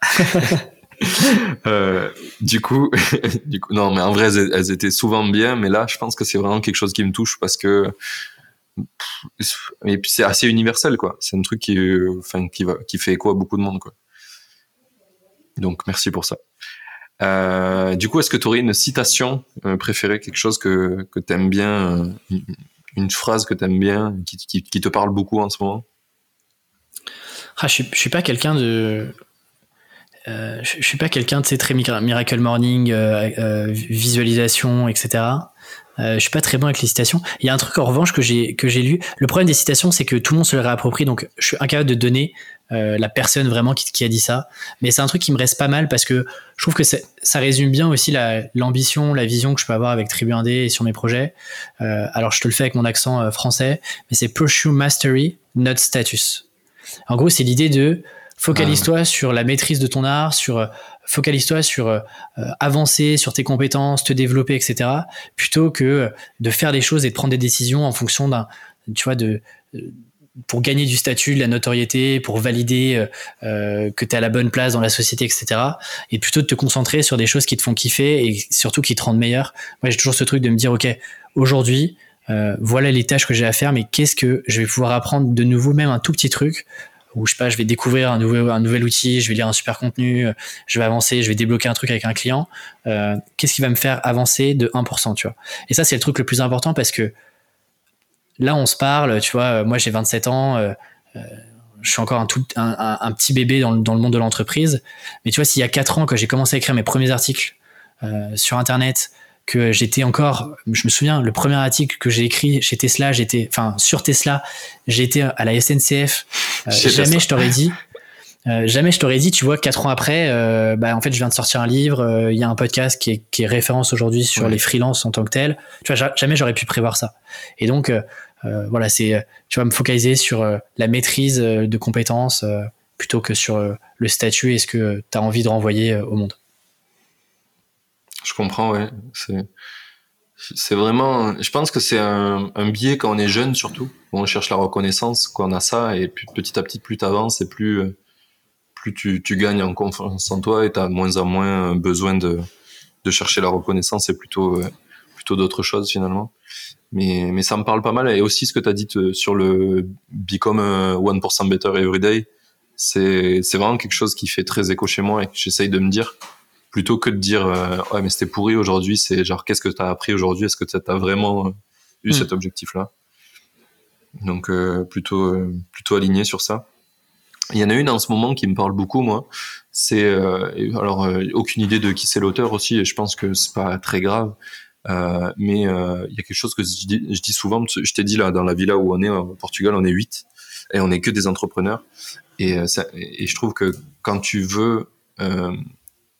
euh, du coup, du coup, non, mais en vrai, elles, étaient souvent bien, mais là, je pense que c'est vraiment quelque chose qui me touche parce que et puis c'est assez universel, quoi. C'est un truc qui, enfin, qui va, qui fait écho à beaucoup de monde, quoi. Donc, merci pour ça. Euh, du coup, est-ce que tu aurais une citation euh, préférée, quelque chose que, que tu aimes bien, euh, une, phrase que tu aimes bien, qui, qui, te parle beaucoup en ce moment? Ah, je, je suis pas quelqu'un de. je, suis pas quelqu'un de très Miracle Morning, visualisation, etc. Je suis pas très bon avec les citations. Il y a un truc en revanche que j'ai lu. Le problème des citations, c'est que tout le monde se les réapproprie, donc je suis incapable de donner euh, la personne vraiment qui, qui, a dit ça. Mais c'est un truc qui me reste pas mal parce que je trouve que ça résume bien aussi l'ambition, la, vision que je peux avoir avec Tribu 1D et sur mes projets. Euh, alors je te le fais avec mon accent euh, français, mais c'est pursue mastery, not status. En gros, c'est l'idée de focalise-toi ah. sur la maîtrise de ton art, sur focalise-toi sur euh, avancer, sur tes compétences, te développer, etc. Plutôt que de faire des choses et de prendre des décisions en fonction d'un, tu vois, de pour gagner du statut, de la notoriété, pour valider euh, euh, que tu es à la bonne place dans la société, etc. Et plutôt de te concentrer sur des choses qui te font kiffer et surtout qui te rendent meilleur. Moi, j'ai toujours ce truc de me dire, OK, aujourd'hui, euh, voilà les tâches que j'ai à faire, mais qu'est-ce que je vais pouvoir apprendre de nouveau, même un tout petit truc, où je sais pas, je vais découvrir un un nouvel outil, je vais lire un super contenu, je vais avancer, je vais débloquer un truc avec un client. qu'est-ce qui va me faire avancer de 1%, tu vois? Et ça, c'est le truc le plus important parce que là, on se parle, tu vois, euh, moi j'ai 27 ans, euh, euh, je suis encore un, tout, un, petit bébé dans le, dans le monde de l'entreprise. Mais tu vois, s'il y a 4 ans, que j'ai commencé à écrire mes premiers articles sur Internet, que j'étais encore, je me souviens, le premier article que j'ai écrit chez Tesla, j'étais, enfin, sur Tesla, j'étais à la SNCF. jamais je t'aurais dit, jamais je t'aurais dit, tu vois, quatre ans après, bah, en fait, je viens de sortir un livre, il y a un podcast qui est, qui est référence aujourd'hui sur les freelances en tant que tel. Tu vois, jamais j'aurais pu prévoir ça. Et donc, euh, voilà, c'est, euh, tu vas me focaliser sur euh, la maîtrise de compétences plutôt que sur le statut et ce que tu as envie de renvoyer au monde. Je comprends, ouais. C'est, c'est vraiment, je pense que c'est un, biais quand on est jeune surtout, où on cherche la reconnaissance, qu'on a ça, et puis petit à petit, plus tu avances et plus, plus tu, tu, gagnes en confiance en toi et tu as moins en moins besoin de, de chercher la reconnaissance et plutôt, plutôt d'autres choses finalement mais, mais ça me parle pas mal. Et aussi ce que tu as dit sur le Become 1% Better Every Day, c'est vraiment quelque chose qui fait très écho chez moi et que j'essaye de me dire, plutôt que de dire euh, ouais mais c'était pourri aujourd'hui, c'est genre qu'est-ce que tu as appris aujourd'hui, est-ce que tu as vraiment eu hmm. cet objectif-là? Donc euh, plutôt, euh, plutôt aligné sur ça. Il y en a une en ce moment qui me parle beaucoup, moi. C'est alors aucune idée de qui c'est l'auteur aussi, et je pense que c'est pas très grave. Euh, mais euh, il y a quelque chose que je dis, souvent. Je t'ai dit là, dans la villa où on est au Portugal, on est huit et on est que des entrepreneurs. Et, euh, et je trouve que quand tu veux euh,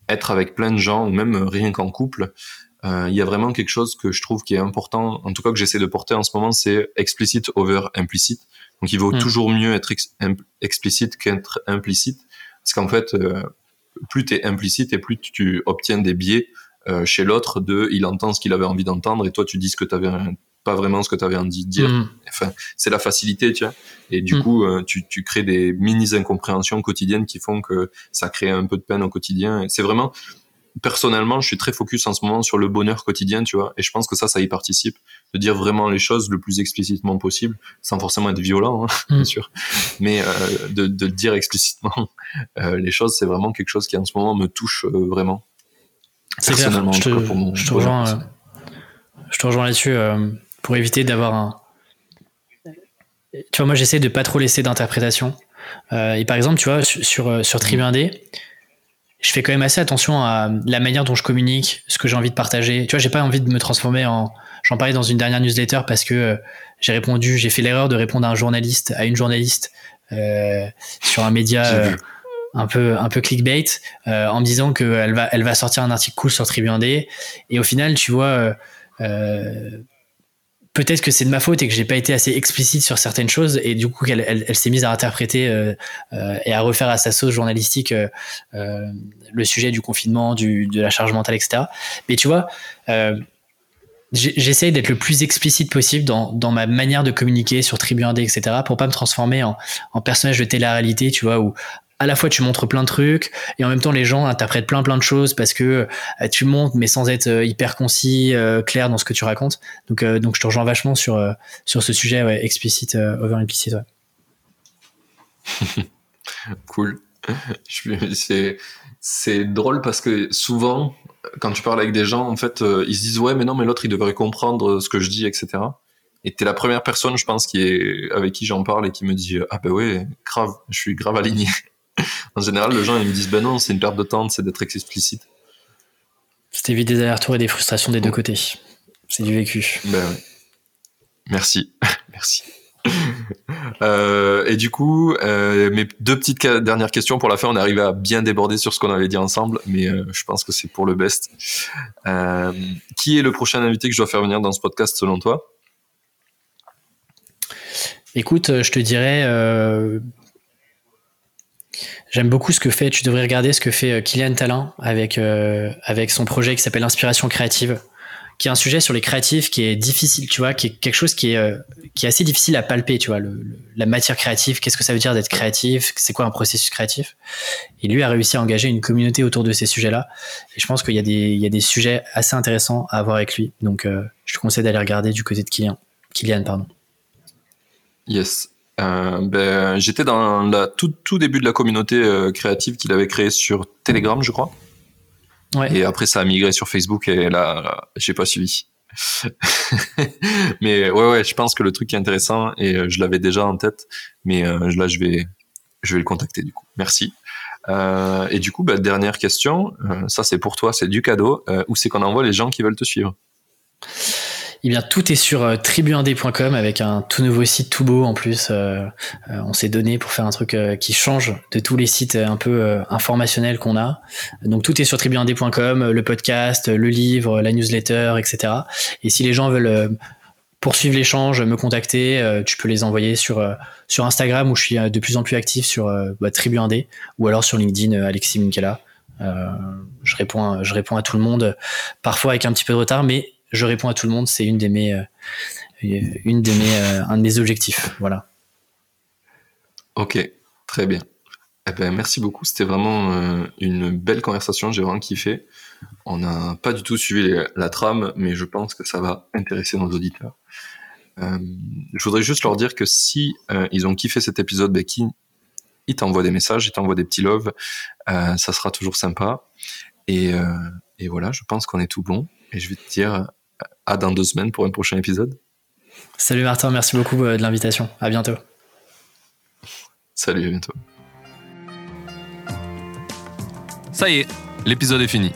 être avec plein de gens, ou même rien qu'en couple, euh, il y a vraiment quelque chose que je trouve qui est important, en tout cas que j'essaie de porter en ce moment, c'est explicite over implicite. Donc il vaut hmm. toujours mieux être explicite qu'être implicite, parce qu'en fait, plus tu es implicite et plus tu obtiens des biais euh, chez l'autre de il entend ce qu'il avait envie d'entendre et toi tu dis ce que tu avais pas vraiment ce que tu avais envie de dire. Mm. Enfin, c'est la facilité, tu vois. Et du mm. coup, euh, tu, tu crées des mini incompréhensions quotidiennes qui font que ça crée un peu de peine au quotidien. C'est vraiment, personnellement, je suis très focus en ce moment sur le bonheur quotidien, tu vois. Et je pense que ça, ça y participe, de dire vraiment les choses le plus explicitement possible, sans forcément être violent, hein, bien mm. sûr. Mais euh, de, de dire explicitement euh, les choses, c'est vraiment quelque chose qui en ce moment me touche vraiment. Personnellement, je te, je te rejoins, je te rejoins là-dessus pour éviter d'avoir un. Tu vois, moi, j'essaie de pas trop laisser d'interprétation. Euh, et par exemple, tu vois, sur, sur, euh, sur Tribu 1D, je fais quand même assez attention à la manière dont je communique, ce que j'ai envie de partager. Tu vois, j'ai pas envie de me transformer en. J'en parlais dans une dernière newsletter parce que euh, j'ai répondu, j'ai fait l'erreur de répondre à un journaliste, à une journaliste euh, sur un média un peu un peu clickbait, euh, en me disant qu'elle va elle va sortir un article cool sur Tribu 1D. Et au final, tu vois, peut-être que c'est de ma faute et que j'ai pas été assez explicite sur certaines choses et du coup elle, elle, s'est mise à interpréter euh, euh, et à refaire à sa sauce journalistique euh, le sujet du confinement, de la charge mentale, etc. Mais tu vois, j'essaye d'être le plus explicite possible dans, dans, ma manière de communiquer sur Tribu 1D, etc. pour pas me transformer en, en personnage de télé-réalité, tu vois, où à la fois tu montres plein de trucs et en même temps les gens interprètent plein plein de choses parce que euh, tu montres mais sans être euh, hyper concis, euh, clair dans ce que tu racontes. Donc donc je te rejoins vachement sur sur ce sujet ouais, explicite over implicite. cool. C'est c'est drôle parce que souvent quand tu parles avec des gens en fait ils se disent ouais mais non mais l'autre il devrait comprendre ce que je dis etc. Et t'es la première personne, je pense, qui est avec qui j'en parle et qui me dit ah ben ouais, grave, je suis grave aligné. En général, les gens ils me disent ben non, c'est une perte de temps, c'est d'être explicite. C'est évite des allers-retours et des frustrations des deux côtés. C'est du vécu. Ben ouais. Merci, merci. Euh, et du coup, euh, mes deux petites dernières questions pour la fin. On est arrivé à bien déborder sur ce qu'on avait dit ensemble, mais euh, je pense que c'est pour le best. qui est le prochain invité que je dois faire venir dans ce podcast selon toi? Écoute, je te dirais J'aime beaucoup ce que fait, tu devrais regarder ce que fait euh, Kylian Talin avec, euh, avec son projet qui s'appelle Inspiration créative, qui est un sujet sur les créatifs qui est difficile, tu vois, qui est quelque chose qui est, euh, qui est assez difficile à palper, tu vois, la matière créative, qu'est-ce que ça veut dire d'être créatif, c'est quoi un processus créatif? Et lui a réussi à engager une communauté autour de ces sujets-là. Et je pense qu'il y, a des, y a des sujets assez intéressants à avoir avec lui. Donc je te conseille d'aller regarder du côté de Kylian. Kylian, pardon. Yes. Euh, ben, J'étais dans la tout, tout début de la communauté euh, créative qu'il avait créée sur Telegram, je crois. Ouais. Et après, ça a migré sur Facebook et là, j'ai pas suivi. mais ouais, ouais, je pense que le truc est intéressant et euh, je l'avais déjà en tête, mais là, je vais, je vais le contacter du coup. Merci. Et du coup, bah, dernière question, ça c'est pour toi, c'est du cadeau. où c'est qu'on envoie les gens qui veulent te suivre? Eh bien, tout est sur euh, tribu1d.com avec un tout nouveau site tout beau en plus. Euh, euh, on s'est donné pour faire un truc qui change de tous les sites un peu informationnels qu'on a. Donc, tout est sur tribu1d.com, le podcast, le livre, la newsletter, etc. Et si les gens veulent poursuivre l'échange, me contacter, tu peux les envoyer sur Instagram où je suis de plus en plus actif sur bah, Tribu1D ou alors sur LinkedIn Alexis Minkela. je réponds, je réponds à tout le monde, parfois avec un petit peu de retard, mais je réponds à tout le monde. C'est une mes, euh, une des mes, euh, un de mes objectifs. Voilà. Ok, très bien. Eh ben, merci beaucoup. C'était vraiment euh, une belle conversation. J'ai vraiment kiffé. On n'a pas du tout suivi la trame, mais je pense que ça va intéresser nos auditeurs. je voudrais juste leur dire que si ils ont kiffé cet épisode, ben, ils t'envoient des messages, ils t'envoient des petits loves. ça sera toujours sympa. Et, et voilà, je pense qu'on est tout bon. Et je vais te dire à dans deux semaines pour un prochain épisode. Salut Martin, merci beaucoup euh, de l'invitation. À bientôt. Salut, à bientôt. Ça y est, l'épisode est fini.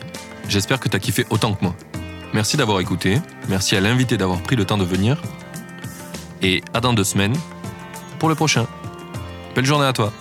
J'espère que tu as kiffé autant que moi. Merci d'avoir écouté, merci à l'invité d'avoir pris le temps de venir. Et à dans deux semaines pour le prochain. Belle journée à toi.